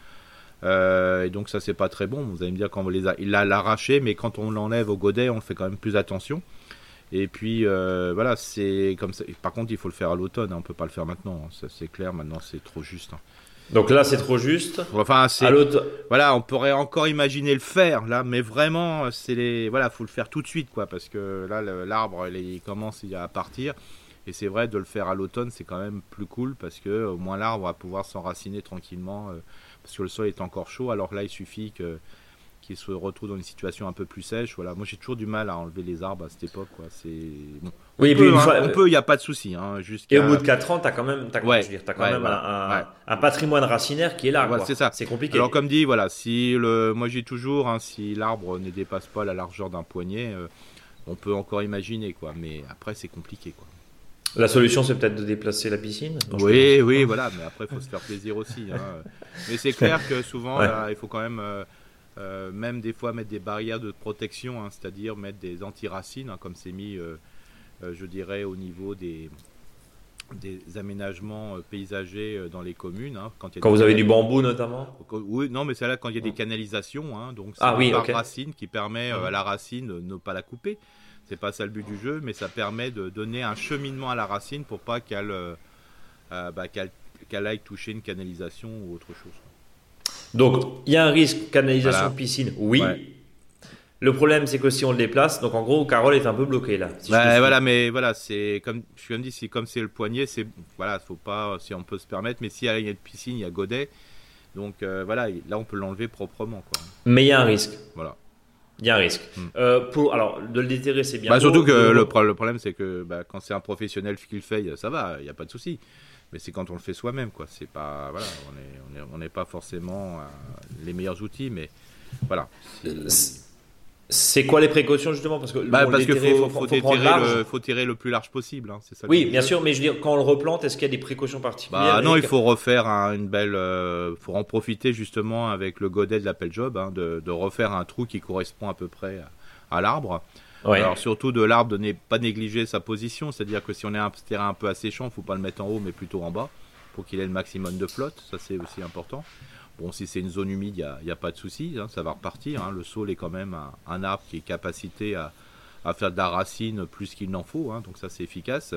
euh, et donc ça c'est pas très bon. Vous allez me dire quand on les a, il l'a arraché, mais quand on l'enlève au godet, on fait quand même plus attention. Et puis euh, voilà, c'est comme ça. Par contre, il faut le faire à l'automne. Hein, on peut pas le faire maintenant. Hein, ça c'est clair. Maintenant, c'est trop juste. Hein. Donc là, c'est trop juste. Enfin, c'est voilà, on pourrait encore imaginer le faire là, mais vraiment, c'est les voilà, faut le faire tout de suite quoi, parce que là, l'arbre il commence à partir. Et c'est vrai de le faire à l'automne, c'est quand même plus cool parce que au moins l'arbre va pouvoir s'enraciner tranquillement. Euh, parce que le sol est encore chaud. Alors là, il suffit que qu'il se retrouve dans une situation un peu plus sèche. Voilà, moi j'ai toujours du mal à enlever les arbres à cette époque. Quoi. C'est bon. Oui, on, peut, hein, peut, il n'y a pas de souci. Hein, et au bout de 4 ans, tu as quand même, as, ouais, as quand même un, un, patrimoine racinaire qui est là. c'est ça. C'est compliqué. Alors comme dit, voilà, si le, moi j'ai toujours, hein, si l'arbre ne dépasse pas la largeur d'un poignet, euh, on peut encore imaginer quoi. Mais après c'est compliqué quoi. La solution, c'est peut-être de déplacer la piscine Oui, oui, voilà, mais après, il faut se faire plaisir aussi. Hein. <laughs> Mais c'est clair que souvent, il faut quand même, euh, euh, même des fois, mettre des barrières de protection, hein, c'est-à-dire mettre des anti-racines, hein, comme c'est mis, euh, je dirais, au niveau des, des aménagements paysagers dans les communes. quand, vous avez du bambou notamment? Oui, non, mais c'est là quand il y a des canalisations, donc c'est ah, oui, racine qui permet à la racine de ne pas la couper. C'est pas ça le but du jeu, mais ça permet de donner un cheminement à la racine pour pas qu'elle euh, euh, bah, aille toucher une canalisation ou autre chose. Donc, il y a un risque canalisation piscine, oui. Le problème, c'est que si on le déplace, donc en gros, Carole est un peu bloquée là. bah, voilà, mais voilà, c'est comme je suis dit, si comme c'est le poignet, c'est voilà, faut pas, si on peut se permettre, mais s'il y a une piscine, il y a godet, donc euh, voilà, là on peut l'enlever proprement quoi. Mais il y a un risque. Voilà. Il y a un risque. Hmm. Euh, pour, alors, de le déterrer, c'est bien. Bah, surtout que le, problème, c'est que bah, quand c'est un professionnel qui le fait, ça va, il n'y a pas de souci. Mais c'est quand on le fait soi-même, quoi. C'est pas, voilà, on n'est pas forcément euh, les meilleurs outils, mais voilà. C'est quoi les précautions justement? Parce que bah, parce faut, faut, faut, faut, tirer le plus large possible. Hein, ça oui, bien sûr, mais je veux dire, quand on le replante, est-ce qu'il y a des précautions particulières bah, Non, il faut refaire une belle. Il euh, faut en profiter justement avec le godet de l'appel job, hein, de, de, refaire un trou qui correspond à peu près à, l'arbre. Alors surtout de l'arbre, de ne pas négliger sa position, c'est-à-dire que si on est un terrain un peu asséchant, il ne faut pas le mettre en haut, mais plutôt en bas, pour qu'il ait le maximum de flotte. Ça c'est aussi important. Bon, si c'est une zone humide, il n'y a, pas de souci, hein, ça va repartir. Hein. Le saule est quand même un, arbre qui est capacité à, faire de la racine plus qu'il n'en faut, hein, donc ça c'est efficace.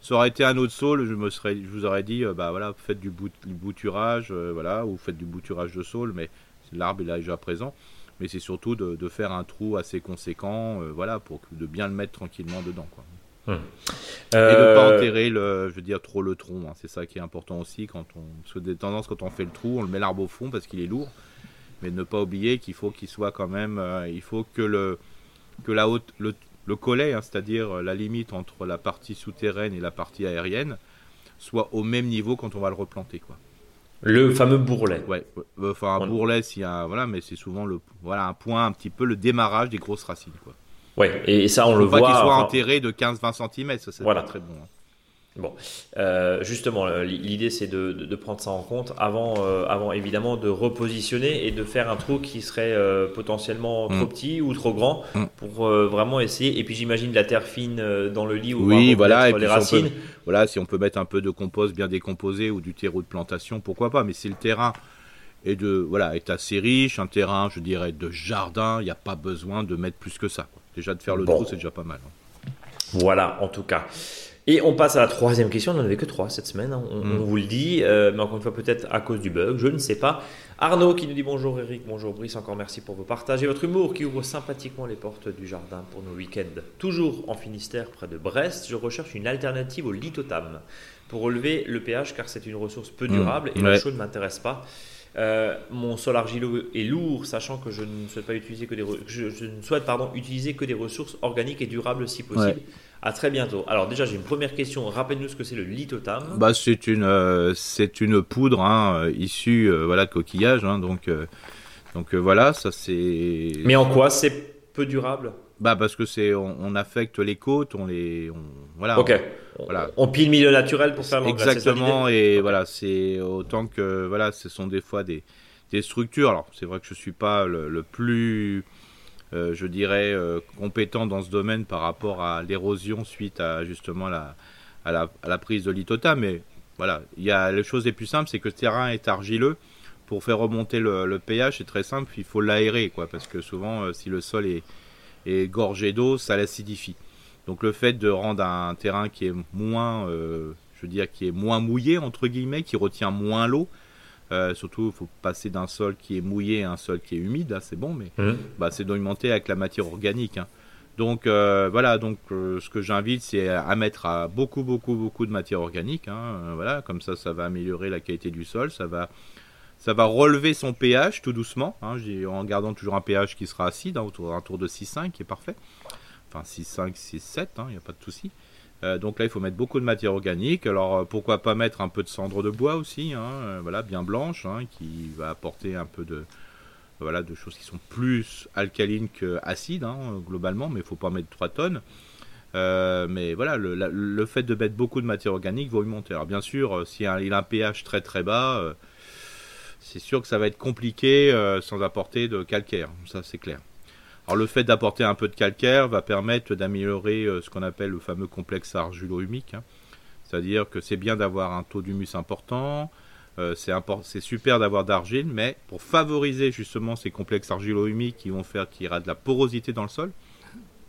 ça aurait été un autre saule, je vous aurais dit, bah voilà, faites du, bouturage, voilà, ou faites du bouturage de saule, mais l'arbre est déjà présent. Mais c'est surtout de, faire un trou assez conséquent, voilà, pour de bien le mettre tranquillement dedans. Hum. Et de ne pas enterrer le, je veux dire, trop le tronc. Hein. C'est ça qui est important aussi quand on, parce que des tendances quand on fait le trou, on le met l'arbre au fond parce qu'il est lourd mais ne pas oublier qu'il faut qu'il soit quand même, euh, il faut que le que la haute, le, le collet, hein, c'est-à-dire la limite entre la partie souterraine et la partie aérienne, soit au même niveau quand on va le replanter, quoi. Le fameux bourrelet. Ouais, enfin un bourrelet, s'il y a, voilà, mais c'est souvent le, voilà, un point un petit peu le démarrage des grosses racines, quoi. Ouais, et ça on le voit. Pas qu'il soit enterré de 15-20 cm, ça c'est pas très bon. Hein. Bon, euh, justement, euh, l'idée c'est de, prendre ça en compte avant, euh, avant évidemment de repositionner et de faire un trou qui serait potentiellement trop mm. petit ou trop grand mm. pour vraiment essayer. Et puis j'imagine la terre fine dans le lit ou oui, voilà, et les racines. voilà, si on peut mettre un peu de compost bien décomposé ou du terreau de plantation, pourquoi pas. Mais si le terrain est de voilà est assez riche, un terrain, je dirais, de jardin, il n'y a pas besoin de mettre plus que ça. Déjà de faire le trou, c'est déjà pas mal. Hein. Voilà, en tout cas. Et on passe à la troisième question. On n'en avait que trois cette semaine, hein. on, mm. vous le dit, euh, mais encore une fois, peut-être à cause du bug, je ne sais pas. Arnaud qui nous dit bonjour Eric, bonjour Brice, encore merci pour vos partages et votre humour qui ouvre sympathiquement les portes du jardin pour nos week-ends. Toujours en Finistère, près de Brest, je recherche une alternative au lithotam pour relever le pH car c'est une ressource peu mm. durable et le chaud ne m'intéresse pas. Euh, mon sol argileux est lourd, sachant que je ne souhaite pas utiliser que des je, ne souhaite pardon utiliser que des ressources organiques et durables si possible. À très bientôt. Alors déjà, j'ai une première question. Rappelle-nous ce que c'est le lithotam. Bah, c'est une, euh, c'est une poudre hein, euh, issue euh, voilà, de coquillage. Hein, donc, donc voilà, ça c'est. Mais en quoi c'est peu durable? Bah parce que c'est, on, affecte les côtes, on les, on, voilà. Ok. On, voilà. On pile milieu naturel pour faire l'engrais. Exactement. et voilà, c'est autant que voilà, ce sont des fois des, des structures. Alors c'est vrai que je suis pas le plus euh, je dirais, euh, compétent dans ce domaine par rapport à l'érosion suite à justement la, à, la, prise de litota. Mais voilà, il y a les choses les plus simples, c'est que le terrain est argileux. Pour faire remonter le, pH, c'est très simple, il faut l'aérer, quoi, parce que souvent, euh, si le sol est, est gorgé d'eau, ça l'acidifie. Donc le fait de rendre un terrain qui est moins, je veux dire, qui est moins mouillé entre guillemets, qui retient moins l'eau, euh, surtout, il faut passer d'un sol qui est mouillé à un sol qui est humide, hein, c'est bon, mais mmh. bah, c'est d'augmenter avec la matière organique. Hein. Donc euh, voilà, donc euh, ce que j'invite, c'est à mettre à beaucoup, beaucoup, beaucoup de matière organique. Hein, voilà, comme ça, ça va améliorer la qualité du sol, ça va, ça va relever son pH tout doucement, en gardant toujours un pH qui sera acide, autour d'un tour de 6,5 qui est parfait. Enfin 6,5, 6,7, il n'y a pas de souci. Euh, donc là, il faut mettre beaucoup de matière organique. Alors euh, pourquoi pas mettre un peu de cendre de bois aussi, hein, euh, voilà, bien blanche, hein, qui va apporter un peu de, voilà, de choses qui sont plus alcalines qu'acides hein, globalement, mais il faut pas mettre 3 tonnes. mais voilà, le, fait de mettre beaucoup de matière organique va augmenter. Alors bien sûr, si il a un pH très très bas, c'est sûr que ça va être compliqué sans apporter de calcaire, ça c'est clair. Alors le fait d'apporter un peu de calcaire va permettre d'améliorer euh, ce qu'on appelle le fameux complexe argilo-humique. Hein. C'est-à-dire que c'est bien d'avoir un taux d'humus important, euh, c'est super d'avoir d'argile, mais pour favoriser justement ces complexes argilo-humiques qui vont faire qu'il y aura de la porosité dans le sol,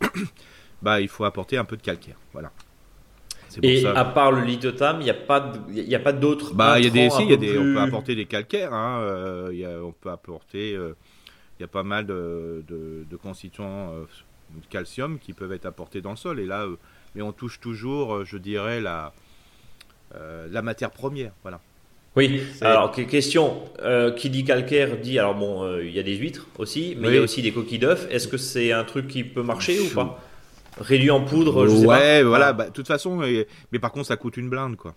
<coughs> bah, il faut apporter un peu de calcaire. Voilà. Et à part le lithotam, il n'y a pas, il a pas d'autres. Bah, il y a des, y a des, on peut apporter des calcaires. Hein, euh, on peut apporter il y a pas mal de, constituants euh, de calcium qui peuvent être apportés dans le sol. Et là, euh, mais on touche toujours, euh, je dirais, la, la matière première. Voilà. Oui, alors question, qui dit calcaire dit, alors bon, il y a des huîtres aussi, mais il y a aussi des coquilles d'œufs. Est-ce que c'est un truc qui peut marcher ou pas? Réduit en poudre, je sais pas. Ouais, voilà, bah, de toute façon, mais par contre ça coûte une blinde quoi.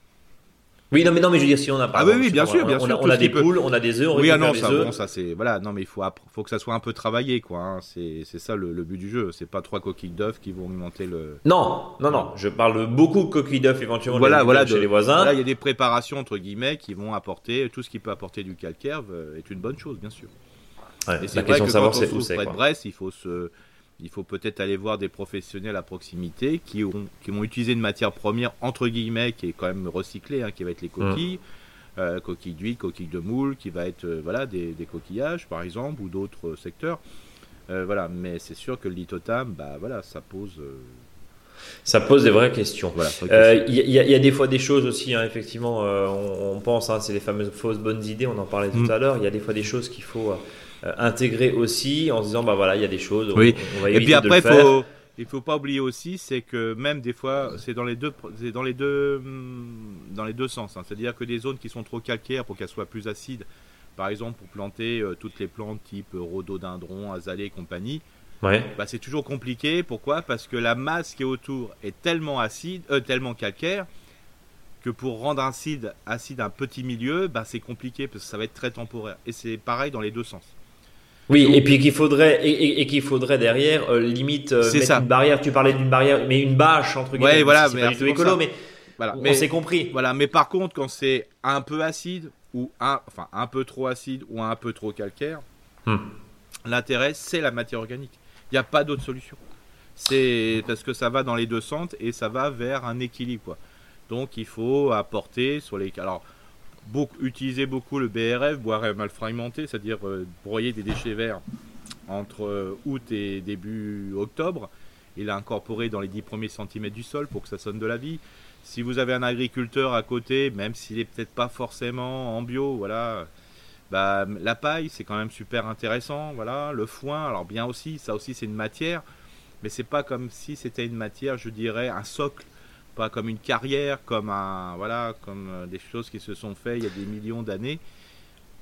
Oui, non, mais non, mais je veux dire, si on a pas. Ah oui, oui, bien sûr, bien on sûr. A, on a des poules, on a des œufs, on Oui, ah non, ça, bon, ça c'est. Voilà, non, mais il faut, faut que ça soit un peu travaillé, quoi. Hein. C'est ça le, but du jeu. C'est pas trois coquilles d'œufs qui vont augmenter le. Non, non, non. Je parle beaucoup de coquilles d'œufs éventuellement voilà, voilà, chez les voisins. Là, il y a des préparations, entre guillemets, qui vont apporter. Tout ce qui peut apporter du calcaire euh, est une bonne chose, bien sûr. Ouais, Et c'est vrai que de savoir c'est où c'est. Brest, il faut se il faut peut-être aller voir des professionnels à proximité qui, ont, qui vont utiliser une matière première entre guillemets qui est quand même recyclée, hein, qui va être les coquilles, mmh. euh, coquilles d'huile, coquilles de moule, qui va être euh, voilà des, coquillages par exemple ou d'autres secteurs. Euh, voilà, mais c'est sûr que le lithotam, bah voilà, ça pose Ça pose des vraies questions. Il voilà, y, y, a des fois des choses aussi, hein, effectivement, on, pense, hein, c'est les fameuses fausses bonnes idées, on en parlait tout mm. à l'heure. Il y a des fois des choses qu'il faut intégrer aussi en se disant, bah voilà, il y a des choses. Oui. On, va Et puis après, il faut il faut pas oublier aussi, c'est que même des fois, c'est dans les deux, dans les deux, hmm, dans les deux sens. Hein. C'est-à-dire que des zones qui sont trop calcaires pour qu'elles soient plus acides, par exemple pour planter euh, toutes les plantes type rhododendron, azalée et compagnie, ouais. bah, c'est toujours compliqué. Pourquoi? Parce que la masse qui est autour est tellement acide, euh, tellement calcaire, que pour rendre un acide, acide un petit milieu, bah, c'est compliqué parce que ça va être très temporaire. Et c'est pareil dans les deux sens. Oui, et puis qu'il faudrait et, qu'il faudrait derrière euh, limite euh, mettre une barrière. Tu parlais d'une barrière, mais une bâche entre guillemets. Ouais, voilà, mais pas du tout écolo, mais voilà, on, s'est compris. Voilà, mais par contre, quand c'est un peu acide ou un, enfin un peu trop acide ou un peu trop calcaire, hmm. l'intérêt c'est la matière organique. Il n'y a pas d'autre solution. C'est parce que ça va dans les deux sens et ça va vers un équilibre. Quoi. Donc il faut apporter sur les. Alors beaucoup, utiliser beaucoup le BRF, boire mal fragmenté, c'est-à-dire euh, broyer des déchets verts entre euh, août et début octobre. Et l'incorporer dans les 10 premiers centimètres du sol pour que ça sonne de la vie. Si vous avez un agriculteur à côté, même s'il est peut-être pas forcément en bio, voilà, bah, la paille c'est quand même super intéressant, voilà, le foin, alors bien aussi, ça aussi c'est une matière, mais c'est pas comme si c'était une matière, je dirais, un socle pas comme une carrière, comme un voilà, comme euh, des choses qui se sont faites il y a des millions d'années.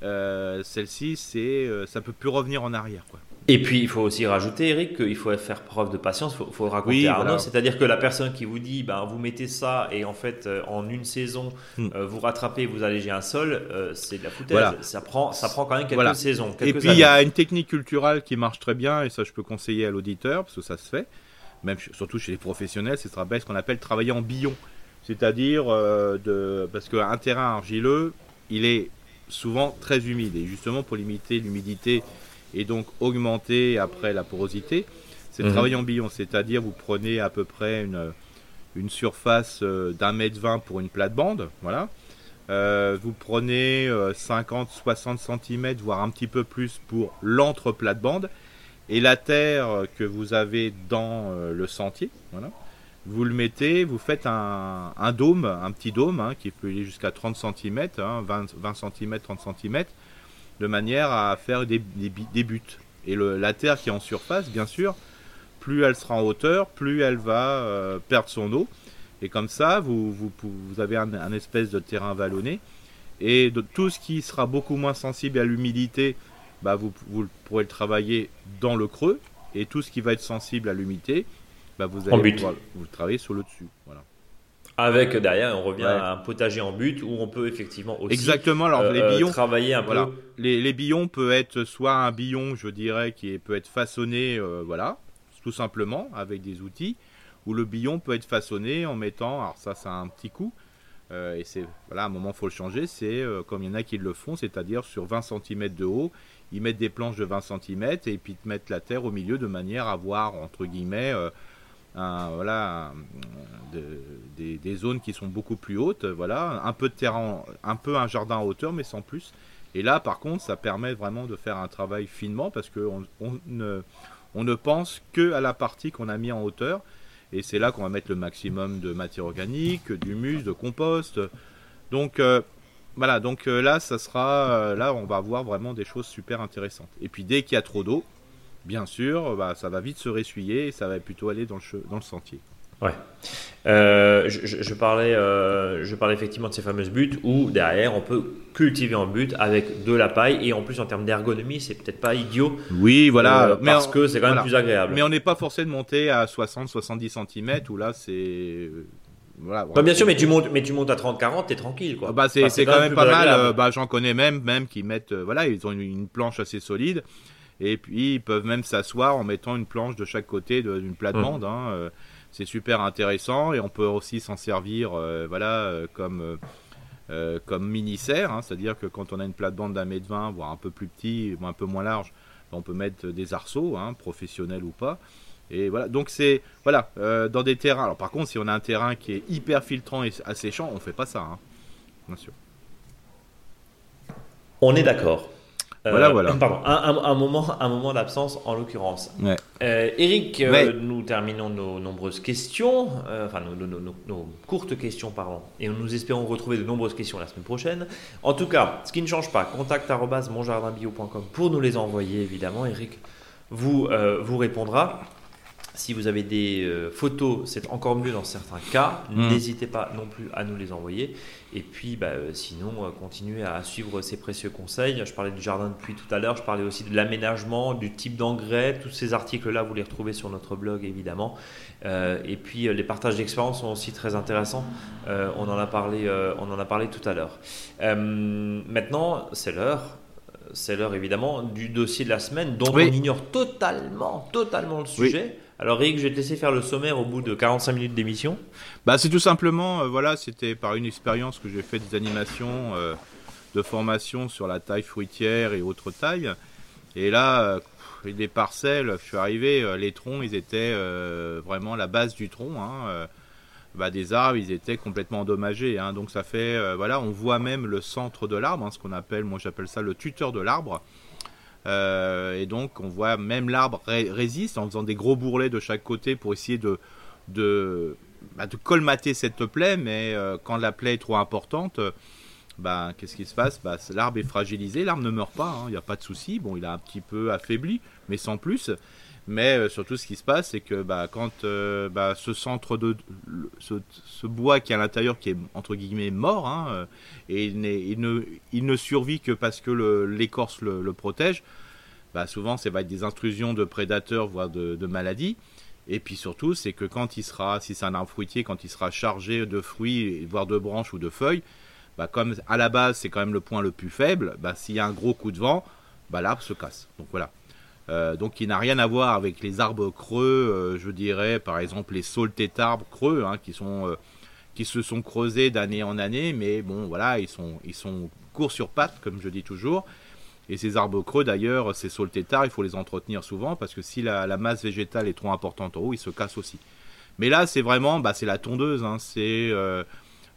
Euh, celle-ci, c'est euh, ça peut plus revenir en arrière, quoi. Et puis il faut aussi rajouter, Eric, qu'il faut faire preuve de patience. Il faut, faut, raconter à Arnaud, c'est-à-dire que la personne qui vous dit, ben vous mettez ça et en fait en une saison hmm. vous rattrapez, vous allégez un sol, c'est de la foutaise. Ça prend, ça prend quand même quelques saisons. et puis il y a une technique culturelle qui marche très bien et ça je peux conseiller à l'auditeur parce que ça se fait même surtout chez les professionnels, c'est ce qu'on appelle travailler en billon. C'est-à-dire, euh, de, parce qu'un terrain argileux, il est souvent très humide. Et justement, pour limiter l'humidité et donc augmenter après la porosité, c'est mhm. travailler en billon. C'est-à-dire, vous prenez à peu près une, une surface euh, d'un mètre vingt pour une plate-bande. Voilà. Euh, vous prenez 50-60 cm, voire un petit peu plus pour l'entre-plate-bande et la terre que vous avez dans euh, le sentier, voilà, vous le mettez, vous faites un, dôme, un petit dôme hein, qui peut aller jusqu'à 30 cm, 20, 20, cm, 30 cm, de manière à faire des, buts. Et la terre qui est en surface, bien sûr, plus elle sera en hauteur, plus elle va euh, perdre son eau. Et comme ça, vous, avez un, un, espèce de terrain vallonné. Et de, tout ce qui sera beaucoup moins sensible à l'humidité bah, vous, pourrez le travailler dans le creux et tout ce qui va être sensible à l'humidité, bah, vous allez pouvoir, vous travailler sur le dessus. Voilà. Avec derrière, on revient à un potager en but où on peut effectivement aussi Exactement. Alors, les euh, billons, travailler un peu. Les, les, billons peut être soit un billon, je dirais, qui peut être façonné, euh, voilà, tout simplement avec des outils, ou le billon peut être façonné en mettant, alors ça, c'est un petit coup, euh, et c'est voilà, à un moment, faut le changer. C'est comme il y en a qui le font, c'est-à-dire sur 20 cm de haut, ils mettent des planches de 20 cm et puis ils mettent la terre au milieu de manière à avoir, entre guillemets, euh, voilà, des, zones qui sont beaucoup plus hautes. Voilà, un peu de terrain, un peu un jardin en hauteur, mais sans plus. Et là, par contre, ça permet vraiment de faire un travail finement parce qu'on on ne, on ne pense que à la partie qu'on a mis en hauteur. Et c'est là qu'on va mettre le maximum de matière organique, d'humus, de compost. Donc, euh, voilà, donc euh, là, ça sera, euh, là, on va voir vraiment des choses super intéressantes. Et puis dès qu'il y a trop d'eau, bien sûr, bah, ça va vite se ressuyer et ça va plutôt aller dans le, dans le sentier. Ouais. Euh, je, parlais, je parlais effectivement de ces fameuses buttes où derrière on peut cultiver en butte avec de la paille et en plus en termes d'ergonomie c'est peut-être pas idiot. Oui, voilà. parce que c'est quand même plus agréable. Mais on n'est pas forcé de monter à 60-70 cm où là c'est voilà, bien sûr, mais tu montes, mais tu montes à 30-40, t'es tranquille, quoi. Bah, c'est, quand, même pas mal. Euh, bah, j'en connais même, même qui mettent, euh, voilà, ils ont une, planche assez solide, et puis ils peuvent même s'asseoir en mettant une planche de chaque côté d'une plate-bande. Hum. Hein, euh, c'est super intéressant, et on peut aussi s'en servir, voilà, comme comme mini serre, hein, c'est-à-dire que quand on a une plate-bande d'un mètre vingt, voire un peu plus petit, un peu moins large, on peut mettre des arceaux, hein, professionnels ou pas. Et voilà, donc c'est voilà euh, dans des terrains. Alors par contre, si on a un terrain qui est hyper filtrant et asséchant, on fait pas ça, hein. bien sûr. On est d'accord. voilà, voilà. <clears throat> Pardon, un, moment, un moment d'absence en l'occurrence. Ouais. Eric, nous terminons nos nombreuses questions, enfin nos, nos, nos, courtes questions, pardon, et nous espérons retrouver de nombreuses questions la semaine prochaine. En tout cas, ce qui ne change pas, contact monjardinbio.com pour nous les envoyer évidemment. Eric vous, vous répondra. Si vous avez des euh, photos, c'est encore mieux dans certains cas. Mm. N'hésitez pas non plus à nous les envoyer. Et puis, bah, euh, sinon, euh, continuez à suivre ces précieux conseils. Je parlais du jardin de pluie tout à l'heure. Je parlais aussi de l'aménagement, du type d'engrais. Tous ces articles-là, vous les retrouvez sur notre blog, évidemment. et puis, les partages d'expériences sont aussi très intéressants. on, en a parlé, on en a parlé tout à l'heure. maintenant, c'est l'heure c'est l'heure évidemment du dossier de la semaine dont on ignore totalement, totalement le sujet. Alors Rick, je vais te laisser faire le sommaire au bout de 45 minutes d'émission. Bah c'est tout simplement, euh, voilà, c'était par une expérience que j'ai fait des animations euh, de formation sur la taille fruitière et autres tailles. Et là, euh, des parcelles, je suis arrivé, les troncs, ils étaient vraiment la base du tronc. Hein, bah, des arbres, ils étaient complètement endommagés. Hein. donc ça fait, voilà, on voit même le centre de l'arbre, hein, ce qu'on appelle, moi j'appelle ça le tuteur de l'arbre. Euh, et donc on voit même l'arbre résiste en faisant des gros bourrelets de chaque côté pour essayer de, de, bah, colmater cette plaie, mais euh, quand la plaie est trop importante, bah, qu'est-ce qui se passe? Bah, L'arbre est fragilisé, l'arbre ne meurt pas, il hein, n'y a pas de souci, bon il a un petit peu affaibli, mais sans plus. Mais euh, surtout, ce qui se passe, c'est que bah, quand bah, ce centre de ce, bois qui est à l'intérieur, qui est entre guillemets mort, hein, et il, il, ne, il, ne, survit que parce que l'écorce le, protège, bah souvent, ça va être des intrusions de prédateurs, voire de, maladies. Et puis surtout, c'est que quand il sera, si c'est un arbre fruitier, quand il sera chargé de fruits, voire de branches ou de feuilles, bah comme à la base c'est quand même le point le plus faible, bah s'il y a un gros coup de vent, bah l'arbre se casse. Donc voilà. Euh, donc il n'a rien à voir avec les arbres creux, euh, je dirais par exemple les arbres creux, hein, qui euh, qui se sont creusés d'année en année, mais bon voilà, ils sont ils sont courts sur pattes comme je dis toujours. Et ces arbres creux, d'ailleurs, ces saules-tétards, il faut les entretenir souvent parce que si la, masse végétale est trop importante en haut, ils se cassent aussi. Mais là, c'est vraiment, bah, c'est la tondeuse. Hein, c'est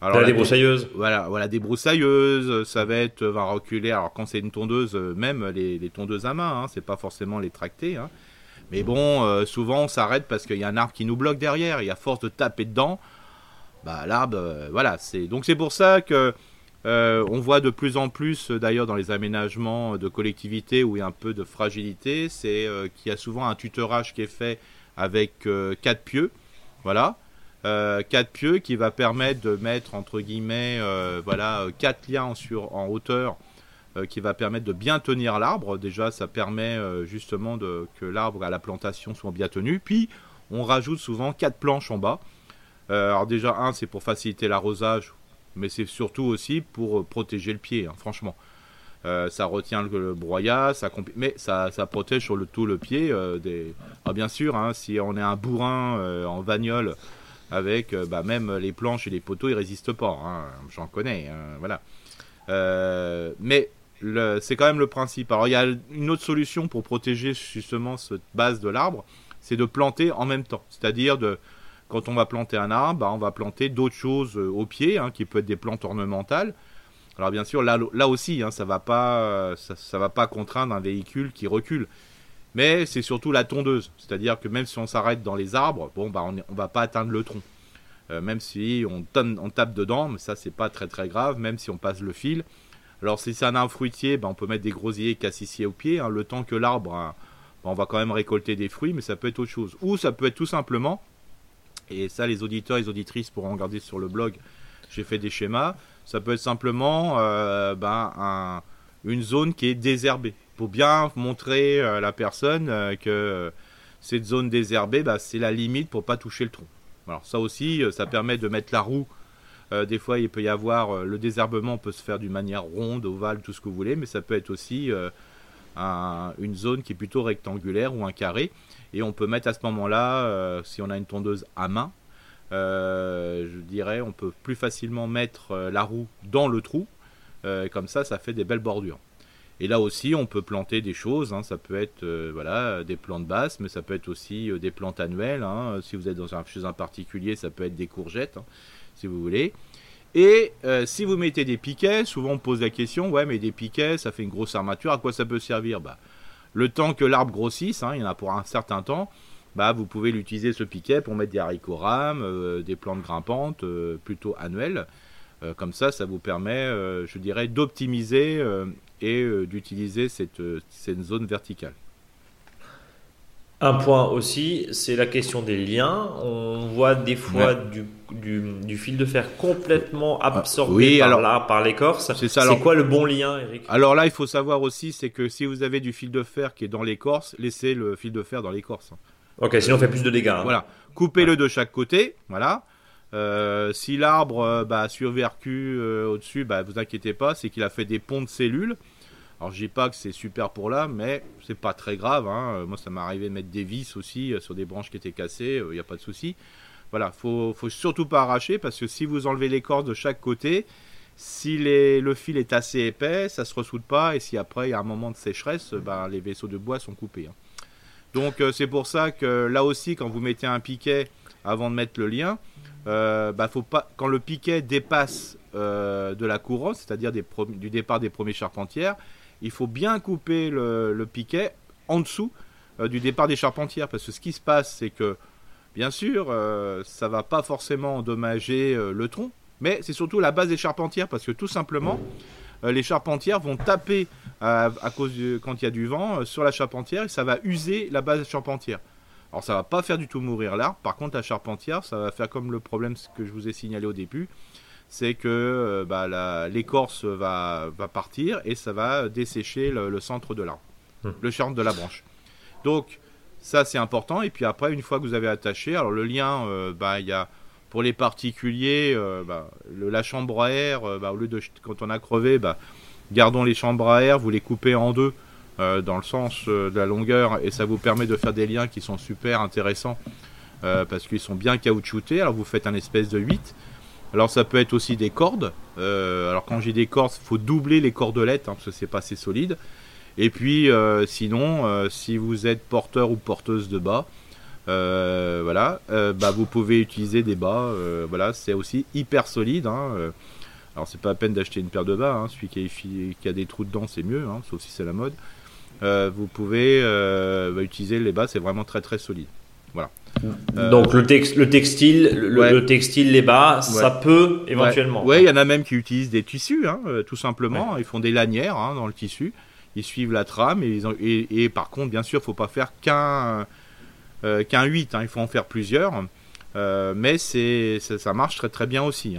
alors la débroussailleuse. Voilà, voilà, débroussailleuse. Ça va être, va reculer. Alors quand c'est une tondeuse, même les, tondeuses à main, hein, c'est pas forcément les tracter. Hein. Mais bon, euh, souvent on s'arrête parce qu'il y a un arbre qui nous bloque derrière. Et à force de taper dedans, bah l'arbre, euh, voilà. C'est donc c'est pour ça que euh, on voit de plus en plus, euh, d'ailleurs, dans les aménagements de collectivités où il y a un peu de fragilité, c'est euh, qu'il y a souvent un tutorage qui est fait avec quatre pieux. Voilà. Quatre pieux qui va permettre de mettre, entre guillemets, voilà, quatre liens sur, en hauteur qui va permettre de bien tenir l'arbre. Déjà, ça permet justement que l'arbre à la plantation soit bien tenu. Puis, on rajoute souvent quatre planches en bas. alors déjà, un, c'est pour faciliter l'arrosage mais c'est surtout aussi pour euh, protéger le pied, hein, franchement. Euh, ça retient le, broyat, ça mais ça, ça, protège sur le tout le pied. Euh, des... Ah, bien sûr, hein, si on est un bourrin en vagnole avec, bah, même les planches et les poteaux, ils résistent pas. Hein, J'en connais, voilà. mais c'est quand même le principe. Alors il y a une autre solution pour protéger justement cette base de l'arbre, c'est de planter en même temps, c'est-à-dire quand on va planter un arbre, bah, on va planter d'autres choses euh, au pied, hein, qui peut être des plantes ornementales. Alors bien sûr, là, aussi, hein, ça va pas, ça, va pas contraindre un véhicule qui recule. Mais c'est surtout la tondeuse, c'est-à-dire que même si on s'arrête dans les arbres, bon bah on, ne va pas atteindre le tronc. Euh, même si on, tape dedans, mais ça c'est pas très très grave, même si on passe le fil. Alors si c'est un arbre fruitier, bah, on peut mettre des grosiers cassissiers au pied, hein, le temps que l'arbre, bah, on va quand même récolter des fruits, mais ça peut être autre chose. Ou ça peut être tout simplement et ça, les auditeurs et les auditrices pourront regarder sur le blog. J'ai fait des schémas. Ça peut être simplement euh, ben, une zone qui est désherbée. Pour bien montrer à la personne euh, que cette zone désherbée, ben, c'est la limite pour pas toucher le tronc. Alors ça aussi, euh, ça permet de mettre la roue. des fois, il peut y avoir le désherbement peut se faire d'une manière ronde, ovale, tout ce que vous voulez, mais ça peut être aussi une zone qui est plutôt rectangulaire ou un carré. Et on peut mettre à ce moment-là, euh, si on a une tondeuse à main, euh, je dirais, on peut plus facilement mettre euh, la roue dans le trou. comme ça, ça fait des belles bordures. Et là aussi, on peut planter des choses. Hein. ça peut être voilà, des plantes basses, mais ça peut être aussi des plantes annuelles. Hein. si vous êtes dans un, chez un particulier, ça peut être des courgettes, hein, si vous voulez. Et si vous mettez des piquets, souvent on pose la question, ouais, mais des piquets, ça fait une grosse armature, à quoi ça peut servir? Bah, Le temps que l'arbre grossisse, il y en a pour un certain temps, bah, vous pouvez l'utiliser ce piquet pour mettre des haricots rames, des plantes grimpantes, plutôt annuelles. comme ça, ça vous permet, je dirais, d'optimiser et d'utiliser cette, cette zone verticale. Un point aussi, c'est la question des liens. On voit des fois du, du, fil de fer complètement ah, absorbé par, par l'écorce. C'est quoi le bon lien, Eric? Alors là, il faut savoir aussi, c'est que si vous avez du fil de fer qui est dans l'écorce, laissez le fil de fer dans l'écorce. Ok, sinon on fait plus de dégâts. Hein. Voilà, coupez-le de chaque côté. Voilà. Euh, si l'arbre euh, bah, survécu euh, au-dessus, bah, vous inquiétez pas, c'est qu'il a fait des ponts de cellules. Alors je dis pas que c'est super pour là, mais c'est pas très grave. Hein. Moi ça m'est arrivé de mettre des vis aussi euh, sur des branches qui étaient cassées, il euh, n'y a pas de souci. Voilà, faut, faut surtout pas arracher parce que si vous enlevez les cordes de chaque côté, si le fil est assez épais, ça se ressoude pas et si après il y a un moment de sécheresse, ben, les vaisseaux de bois sont coupés. Hein. Donc euh, c'est pour ça que là aussi quand vous mettez un piquet avant de mettre le lien, bah, faut pas quand le piquet dépasse de la couronne, c'est-à-dire du départ des premiers charpentières, il faut bien couper le, piquet en dessous euh, du départ des charpentières. Parce que ce qui se passe, c'est que, bien sûr, euh, ça va pas forcément endommager euh, le tronc, mais c'est surtout la base des charpentières. Parce que tout simplement, les charpentières vont taper à cause quand il y a du vent sur la charpentière et ça va user la base charpentière. Alors ça va pas faire du tout mourir l'arbre. Par contre, la charpentière, ça va faire comme le problème que je vous ai signalé au début c'est que euh, bah, l'écorce va, partir et ça va dessécher le, centre de l'arbre, hmm. le centre de la branche. Donc ça c'est important. Et puis après, une fois que vous avez attaché, alors le lien, euh, bah, il y a pour les particuliers, euh, bah, la chambre à air, au lieu de quand on a crevé, gardons les chambres à air, vous les coupez en deux dans le sens de la longueur et ça vous permet de faire des liens qui sont super intéressants parce qu'ils sont bien caoutchoutés. Alors vous faites un espèce de 8 alors ça peut être aussi des cordes. Euh, alors quand j'ai des cordes, il faut doubler les cordelettes hein, parce que c'est pas assez solide. Et puis euh, sinon, euh, si vous êtes porteur ou porteuse de bas, voilà, bah, vous pouvez utiliser des bas. voilà, c'est aussi hyper solide. Hein, alors c'est pas la peine d'acheter une paire de bas. Hein, celui qui a, des trous dedans, c'est mieux, sauf si c'est la mode. Vous pouvez bah, utiliser les bas, c'est vraiment très très solide. Voilà. Euh, Donc le, le textile, le, textile, les bas, ça peut éventuellement. Oui, il y en a même qui utilisent des tissus, hein, euh, tout simplement. Ils font des lanières hein, dans le tissu. Ils suivent la trame et, et, par contre, bien sûr, il faut pas faire qu'un euh, qu'un 8. Hein, il faut en faire plusieurs. mais c'est ça, marche très très bien aussi.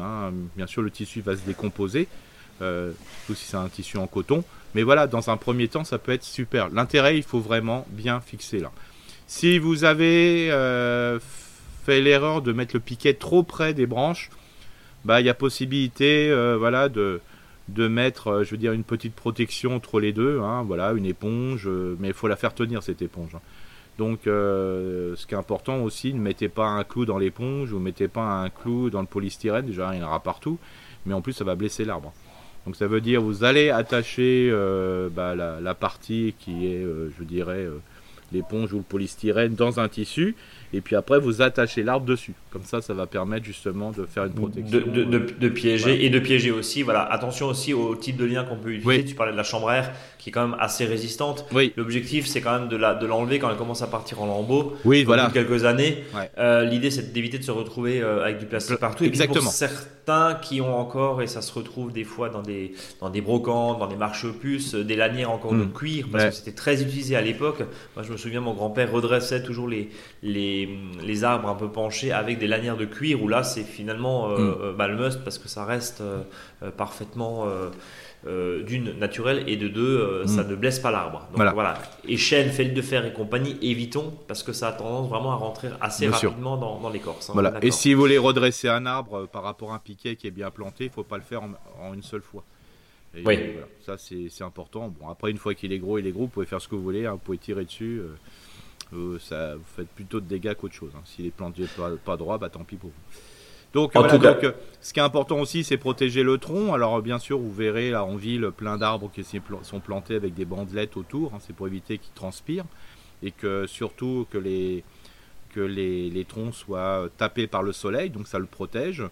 Bien sûr, le tissu va se décomposer, surtout si c'est un tissu en coton. Mais voilà, dans un premier temps, ça peut être super. L'intérêt, il faut vraiment bien fixer là. Si vous avez euh, fait l'erreur de mettre le piquet trop près des branches, bah il y a possibilité euh, voilà de de mettre euh, je veux une petite protection entre les deux hein, voilà une éponge mais il faut la faire tenir cette éponge hein. donc ce qui est important aussi ne mettez pas un clou dans l'éponge ou mettez pas un clou dans le polystyrène déjà il y en aura partout mais en plus ça va blesser l'arbre donc ça veut dire vous allez attacher bah, la, la, partie qui est je dirais l'éponge ou le polystyrène dans un tissu, et puis après vous attachez l'arbre dessus. Comme ça, ça va permettre justement de faire une protection. De, de, piéger et de piéger aussi. Voilà, attention aussi au type de lien qu'on peut utiliser. Tu parlais de la chambre à air qui est quand même assez résistante. Oui. L'objectif, c'est quand même de l'enlever quand elle commence à partir en lambeaux. Oui, voilà. quelques années. Euh, l'idée, c'est d'éviter de se retrouver euh, avec du plastique partout. Exactement. Et pour certains qui ont encore, et ça se retrouve des fois dans des, dans des brocantes, dans des marches-puces, des lanières encore de hmm. cuir, parce que c'était très utilisé à l'époque. Moi, je me souviens, mon grand-père redressait toujours les, les, les, arbres un peu penchés avec des lanières de cuir, où là, c'est finalement euh, hmm. bah, le must, parce que ça reste parfaitement euh, d'une naturelle et de deux euh, ça mm. ne blesse pas l'arbre. Donc voilà. voilà. Échelle, fil de fer et compagnie, évitons parce que ça a tendance vraiment à rentrer assez rapidement dans, l'écorce. Hein. voilà. Et si vous voulez redresser un arbre euh, par rapport à un piquet qui est bien planté, il faut pas le faire en, une seule fois. oui. Ça c'est important. Bon après une fois qu'il est gros, il est gros, vous pouvez faire ce que vous voulez, hein. vous pouvez tirer dessus. ça, vous faites plutôt de dégâts qu'autre chose. Hein. S'il est planté pas, pas droit, bah tant pis pour vous. Donc, euh, ce qui est important aussi, c'est protéger le tronc. Alors, bien sûr, vous verrez là en ville plein d'arbres qui sont plantés avec des bandelettes autour. Hein. c'est pour éviter qu'ils transpirent et que surtout que les que les, troncs soient tapés par le soleil, donc ça le protège.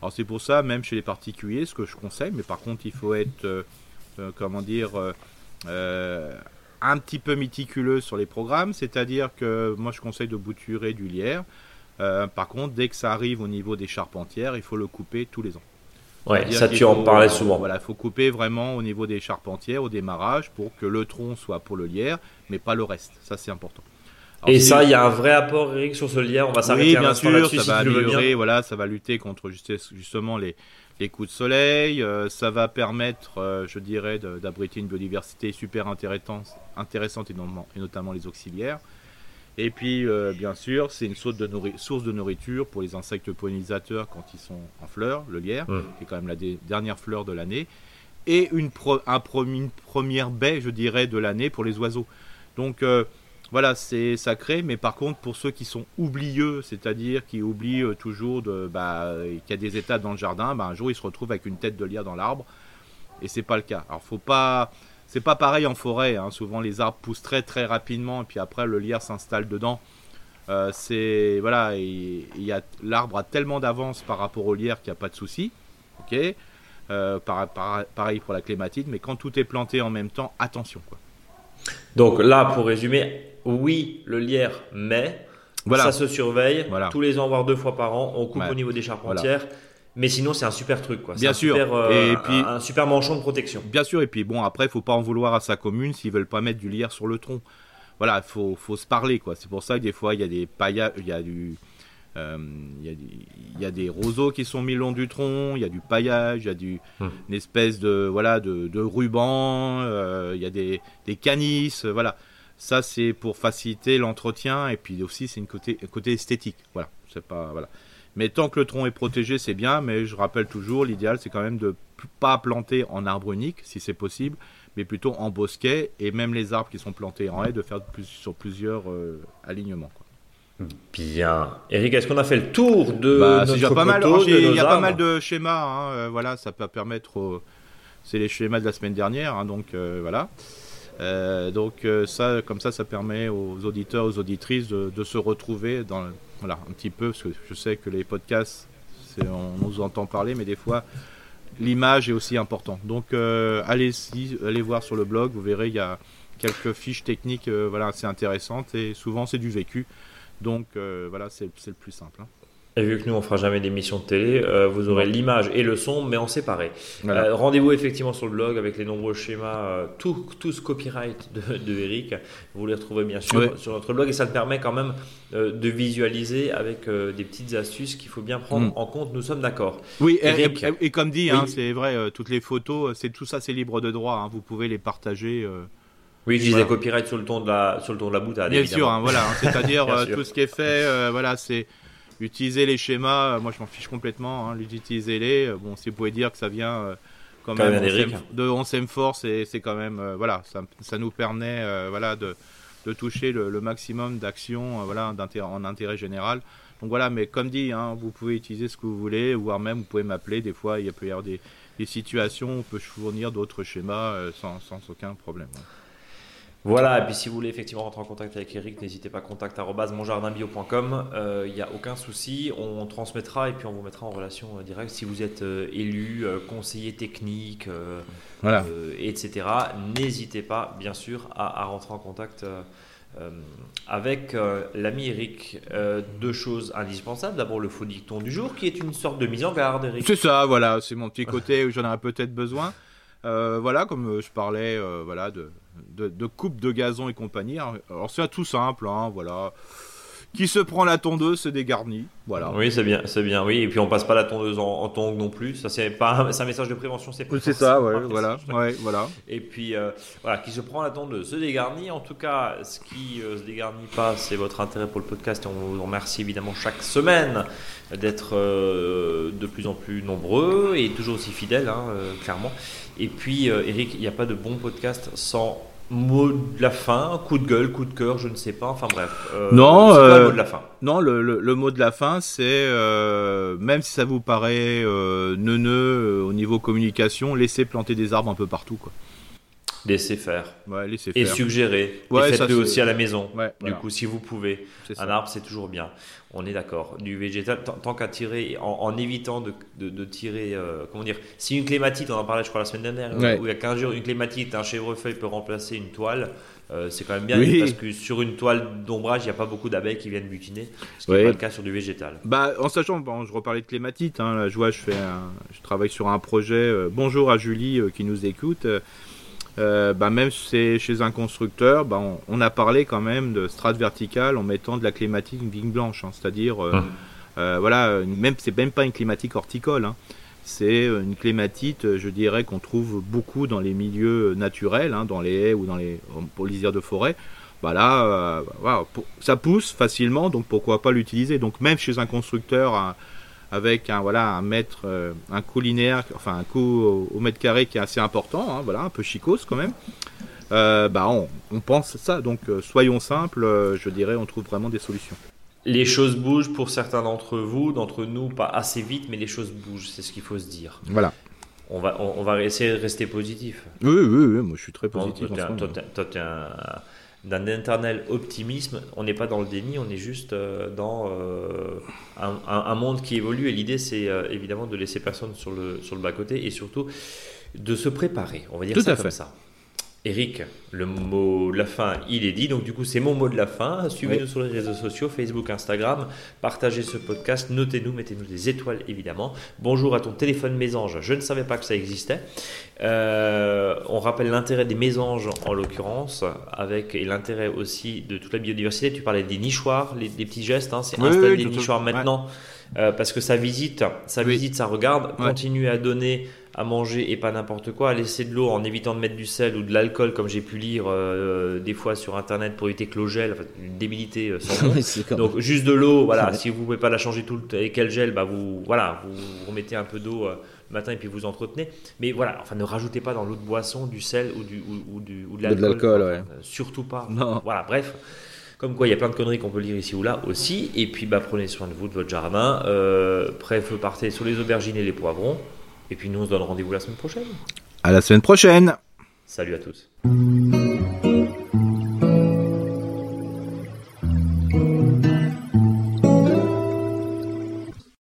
Alors c'est pour ça, même chez les particuliers, ce que je conseille, mais par contre il faut être, comment dire, un petit peu méticuleux sur les programmes, c'est-à-dire que moi je conseille de bouturer du lierre. Par contre, dès que ça arrive au niveau des charpentières, il faut le couper tous les ans. Ouais, ça tu en parlais souvent. Voilà, il faut couper vraiment au niveau des charpentières, au démarrage, pour que le tronc soit pour le lierre, mais pas le reste. Ça, c'est important. et ça, il y a un vrai apport, Eric, sur ce lierre. On va s'arrêter oui, bien sûr, ça va améliorer, voilà, ça va lutter contre justement les, les coups de soleil. Euh, ça va permettre, euh, je dirais, d'abriter une biodiversité super intéressante, intéressante et, et notamment les auxiliaires. Et puis, euh, bien sûr, c'est une source de, source de, nourriture pour les insectes pollinisateurs quand ils sont en fleurs, le lierre, qui est quand même la dernière fleur de l'année, et une, première baie, je dirais, de l'année pour les oiseaux. Donc, euh, voilà, c'est sacré, mais par contre, pour ceux qui sont oublieux, c'est-à-dire qui oublient euh, toujours de, bah, qu'il y a des étapes dans le jardin, bah, un jour, ils se retrouvent avec une tête de lierre dans l'arbre, et c'est pas le cas. Alors, faut pas c'est pas pareil en forêt. Hein. Souvent, les arbres poussent très très rapidement et puis après, le lierre s'installe dedans. Euh, c'est voilà, il y a l'arbre a tellement d'avance par rapport au lierre qu'il n'y a pas de souci. Ok? Euh, pareil pour la clématite, mais quand tout est planté en même temps, attention quoi. Donc là, pour résumer, oui, le lierre, mais voilà. ça se surveille tous les ans, voire deux fois par an. On coupe au niveau des charpentières. Mais sinon, c'est un super truc, quoi. Bien sûr. Super, euh, et puis, un, super manchon de protection. Bien sûr. Et puis, bon, après, il faut pas en vouloir à sa commune s'ils veulent pas mettre du lierre sur le tronc. Voilà, il faut, faut, se parler, quoi. C'est pour ça que des fois, il y a des paillages, il y a du. Euh, il y, a des roseaux qui sont mis le long du tronc, il y a du paillage, il y a du, hum. une espèce de, voilà, de, de ruban, euh, il y a des, des canisses, voilà. Ça, c'est pour faciliter l'entretien et puis aussi, c'est une côté, côté esthétique. Voilà. C'est pas, voilà. Mais tant que le tronc est protégé, c'est bien. Mais je rappelle toujours, l'idéal, c'est quand même de pas planter en arbre unique, si c'est possible, mais plutôt en bosquet. Et même les arbres qui sont plantés en haie, de faire plus, sur plusieurs euh, alignements. Bien. Eric, est-ce qu'on a fait le tour de bah, notre pas mal, Il y a pas mal de schémas. Hein, euh, voilà, ça peut permettre. C'est les schémas de la semaine dernière, hein, donc euh, voilà. Donc ça, comme ça, ça permet aux auditeurs, aux auditrices de, se retrouver dans, voilà, un petit peu, parce que je sais que les podcasts, on nous entend parler, mais des fois, l'image est aussi importante. Donc, euh, allez, allez voir sur le blog, vous verrez, il y a quelques fiches techniques euh, voilà, assez intéressantes, et souvent, c'est du vécu. Donc, euh, voilà, c'est le plus simple. Hein. Et vu que nous on fera jamais d'émission de télé, euh, vous aurez l'image et le son, mais en séparé. Euh, rendez-vous effectivement sur le blog avec les nombreux schémas, euh, tout, tout, ce copyright de, de, Eric. Vous les retrouvez bien sûr sur notre blog et ça te permet quand même de visualiser avec des petites astuces qu'il faut bien prendre mm. en compte. Nous sommes d'accord. Oui, et, comme dit, hein, c'est vrai, toutes les photos, c'est tout ça, c'est libre de droit. Hein, vous pouvez les partager. Oui, je disais copyright sur le ton de la sur le ton de la boutade. Bien sûr, hein, voilà, c'est-à-dire <laughs> tout ce qui est fait, voilà, c'est utiliser les schémas, euh, moi je m'en fiche complètement, hein, utilisez-les. Euh, bon, si vous pouvez dire que ça vient euh, quand, même, de 11e force, et c'est quand même, voilà, ça, ça, nous permet voilà, de, de toucher le, maximum d'actions voilà, en intérêt général. Donc voilà, mais comme dit, hein, vous pouvez utiliser ce que vous voulez, voire même vous pouvez m'appeler. Des fois, il peut y avoir des, des situations où on peut fournir d'autres schémas sans, sans, aucun problème. Voilà, et puis si vous voulez effectivement rentrer en contact avec Eric, n'hésitez pas à contact.monjardinbio.com. Il n'y a aucun souci, on transmettra et puis on vous mettra en relation euh, directe si vous êtes euh, élu, euh, conseiller technique, voilà. etc. N'hésitez pas, bien sûr, à, rentrer en contact. avec l'ami Eric, deux choses indispensables. D'abord, le faux dicton du jour, qui est une sorte de mise en garde, Eric. C'est ça, voilà, c'est mon petit côté où j'en aurais peut-être besoin. voilà, comme je parlais, voilà, de, de, coupe de gazon et compagnie. Alors c'est tout simple, hein, voilà. Qui se prend la tondeuse se dégarnit, voilà. Oui, c'est bien, c'est bien, oui. Et puis on passe pas la tondeuse en, tongue non plus. Ça c'est pas, c'est un message de prévention, c'est. C'est ça, ouais, voilà, ouais, voilà. Et puis euh, voilà, qui se prend la tondeuse se dégarnit. En tout cas, ce qui euh, se dégarnit pas, c'est votre intérêt pour le podcast. Et on vous remercie évidemment chaque semaine d'être euh, de plus en plus nombreux et toujours aussi fidèles, hein, clairement. Et puis, Eric, il n'y a pas de bon podcast sans mot de la fin, coup de gueule, coup de cœur, je ne sais pas. Enfin bref. Euh, non, euh, le mot de la fin. Non, le, mot de la fin, c'est euh, même si ça vous paraît neuneux au niveau communication, laissez planter des arbres un peu partout, quoi. Laissez faire. Ouais, laissez et suggérer. Ouais, et faites-le aussi à la maison. Ouais, du coup, si vous pouvez. Un arbre, c'est toujours bien. On est d'accord. Du végétal, tant- qu'à tirer, en, en évitant de, de- de tirer, euh, comment dire, si une clématite, on en parlait, je crois, la semaine dernière, Ouais. où il y a 15 jours, une clématite, un chèvrefeuille peut remplacer une toile. euh, c'est quand même bien Oui. parce que sur une toile d'ombrage, il n'y a pas beaucoup d'abeilles qui viennent butiner, ce qui n'est Ouais. pas le cas sur du végétal. Bah, en sachant, bon, je reparlais de clématite. Hein, là, je vois, je fais, un- je travaille sur un projet. euh, bonjour à Julie euh, qui nous écoute. Euh, bah, même chez un constructeur, bah, on, on a parlé quand même de strate verticale en mettant de la clématique vigne blanche, hein, c'est-à-dire, euh, Hum. euh, voilà, même c'est même pas une clématique horticole. hein. c'est euh, une clématite, euh, je dirais, qu'on trouve beaucoup dans les milieux naturels, hein, dans les haies ou dans les pour les lisières de forêt. Bah là, euh, voilà, ça pousse facilement, donc pourquoi pas l'utiliser. Donc même chez un constructeur avec un voilà un mètre, euh, un coût linéaire, enfin un coût au, au mètre carré qui est assez important, hein, voilà, un peu chicose quand même. euh, bah on, on pense ça. Donc euh, soyons simples, euh, je dirais, on trouve vraiment des solutions. Les choses bougent pour certains d'entre vous, d'entre nous, pas assez vite, mais les choses bougent, c'est ce qu'il faut se dire. Voilà. On va, on, on va essayer de rester positif. Oui, oui, oui, moi je suis très positif. toi, t'es ce un- d'un éternel optimisme. On n'est pas dans le déni, on est juste euh, dans euh, un, monde qui évolue. Et l'idée, c'est euh, évidemment de laisser personne sur le, sur le bas-côté et surtout de se préparer. On va dire Tout ça à comme fait. ça. Eric, le mot de la fin, il est dit. Donc, du coup, c'est mon mot de la fin. Suivez-nous Oui. sur les réseaux sociaux, Facebook, Instagram. Partagez ce podcast. Notez-nous, mettez-nous des étoiles, évidemment. Bonjour à ton téléphone mésange. Je ne savais pas que ça existait. Euh, on rappelle l'intérêt des mésanges, en l'occurrence, avec et l'intérêt aussi de toute la biodiversité. Tu parlais des nichoirs, les, des petits gestes. hein, c'est Oui, installer oui, des nichoirs ouais. Euh, parce que ça visite, ça Oui. visite, ça regarde. Ouais. Continuez à donner à manger et pas n'importe quoi, à laisser de l'eau en évitant de mettre du sel ou de l'alcool, comme j'ai pu lire euh, des fois sur internet pour éviter que l'eau gèle, enfin, une débilité euh, sans. <laughs> Oui, Donc juste de l'eau, voilà. Si vous pouvez pas la changer tout le temps et qu'elle gèle, bah vous voilà, vous, un peu d'eau euh, le matin et puis vous entretenez. Mais voilà, enfin ne rajoutez pas dans l'eau de boisson du sel ou du ou, ou du ou de l'alcool. ouais. Surtout pas. Non. Voilà, bref. Comme quoi, il y a plein de conneries qu'on peut lire ici ou là aussi. Et puis, bah, prenez soin de vous, de votre jardin. Euh, bref, partez sur les aubergines et les poivrons. Et puis, nous, on se donne rendez-vous la semaine prochaine. À la semaine prochaine. Salut à tous.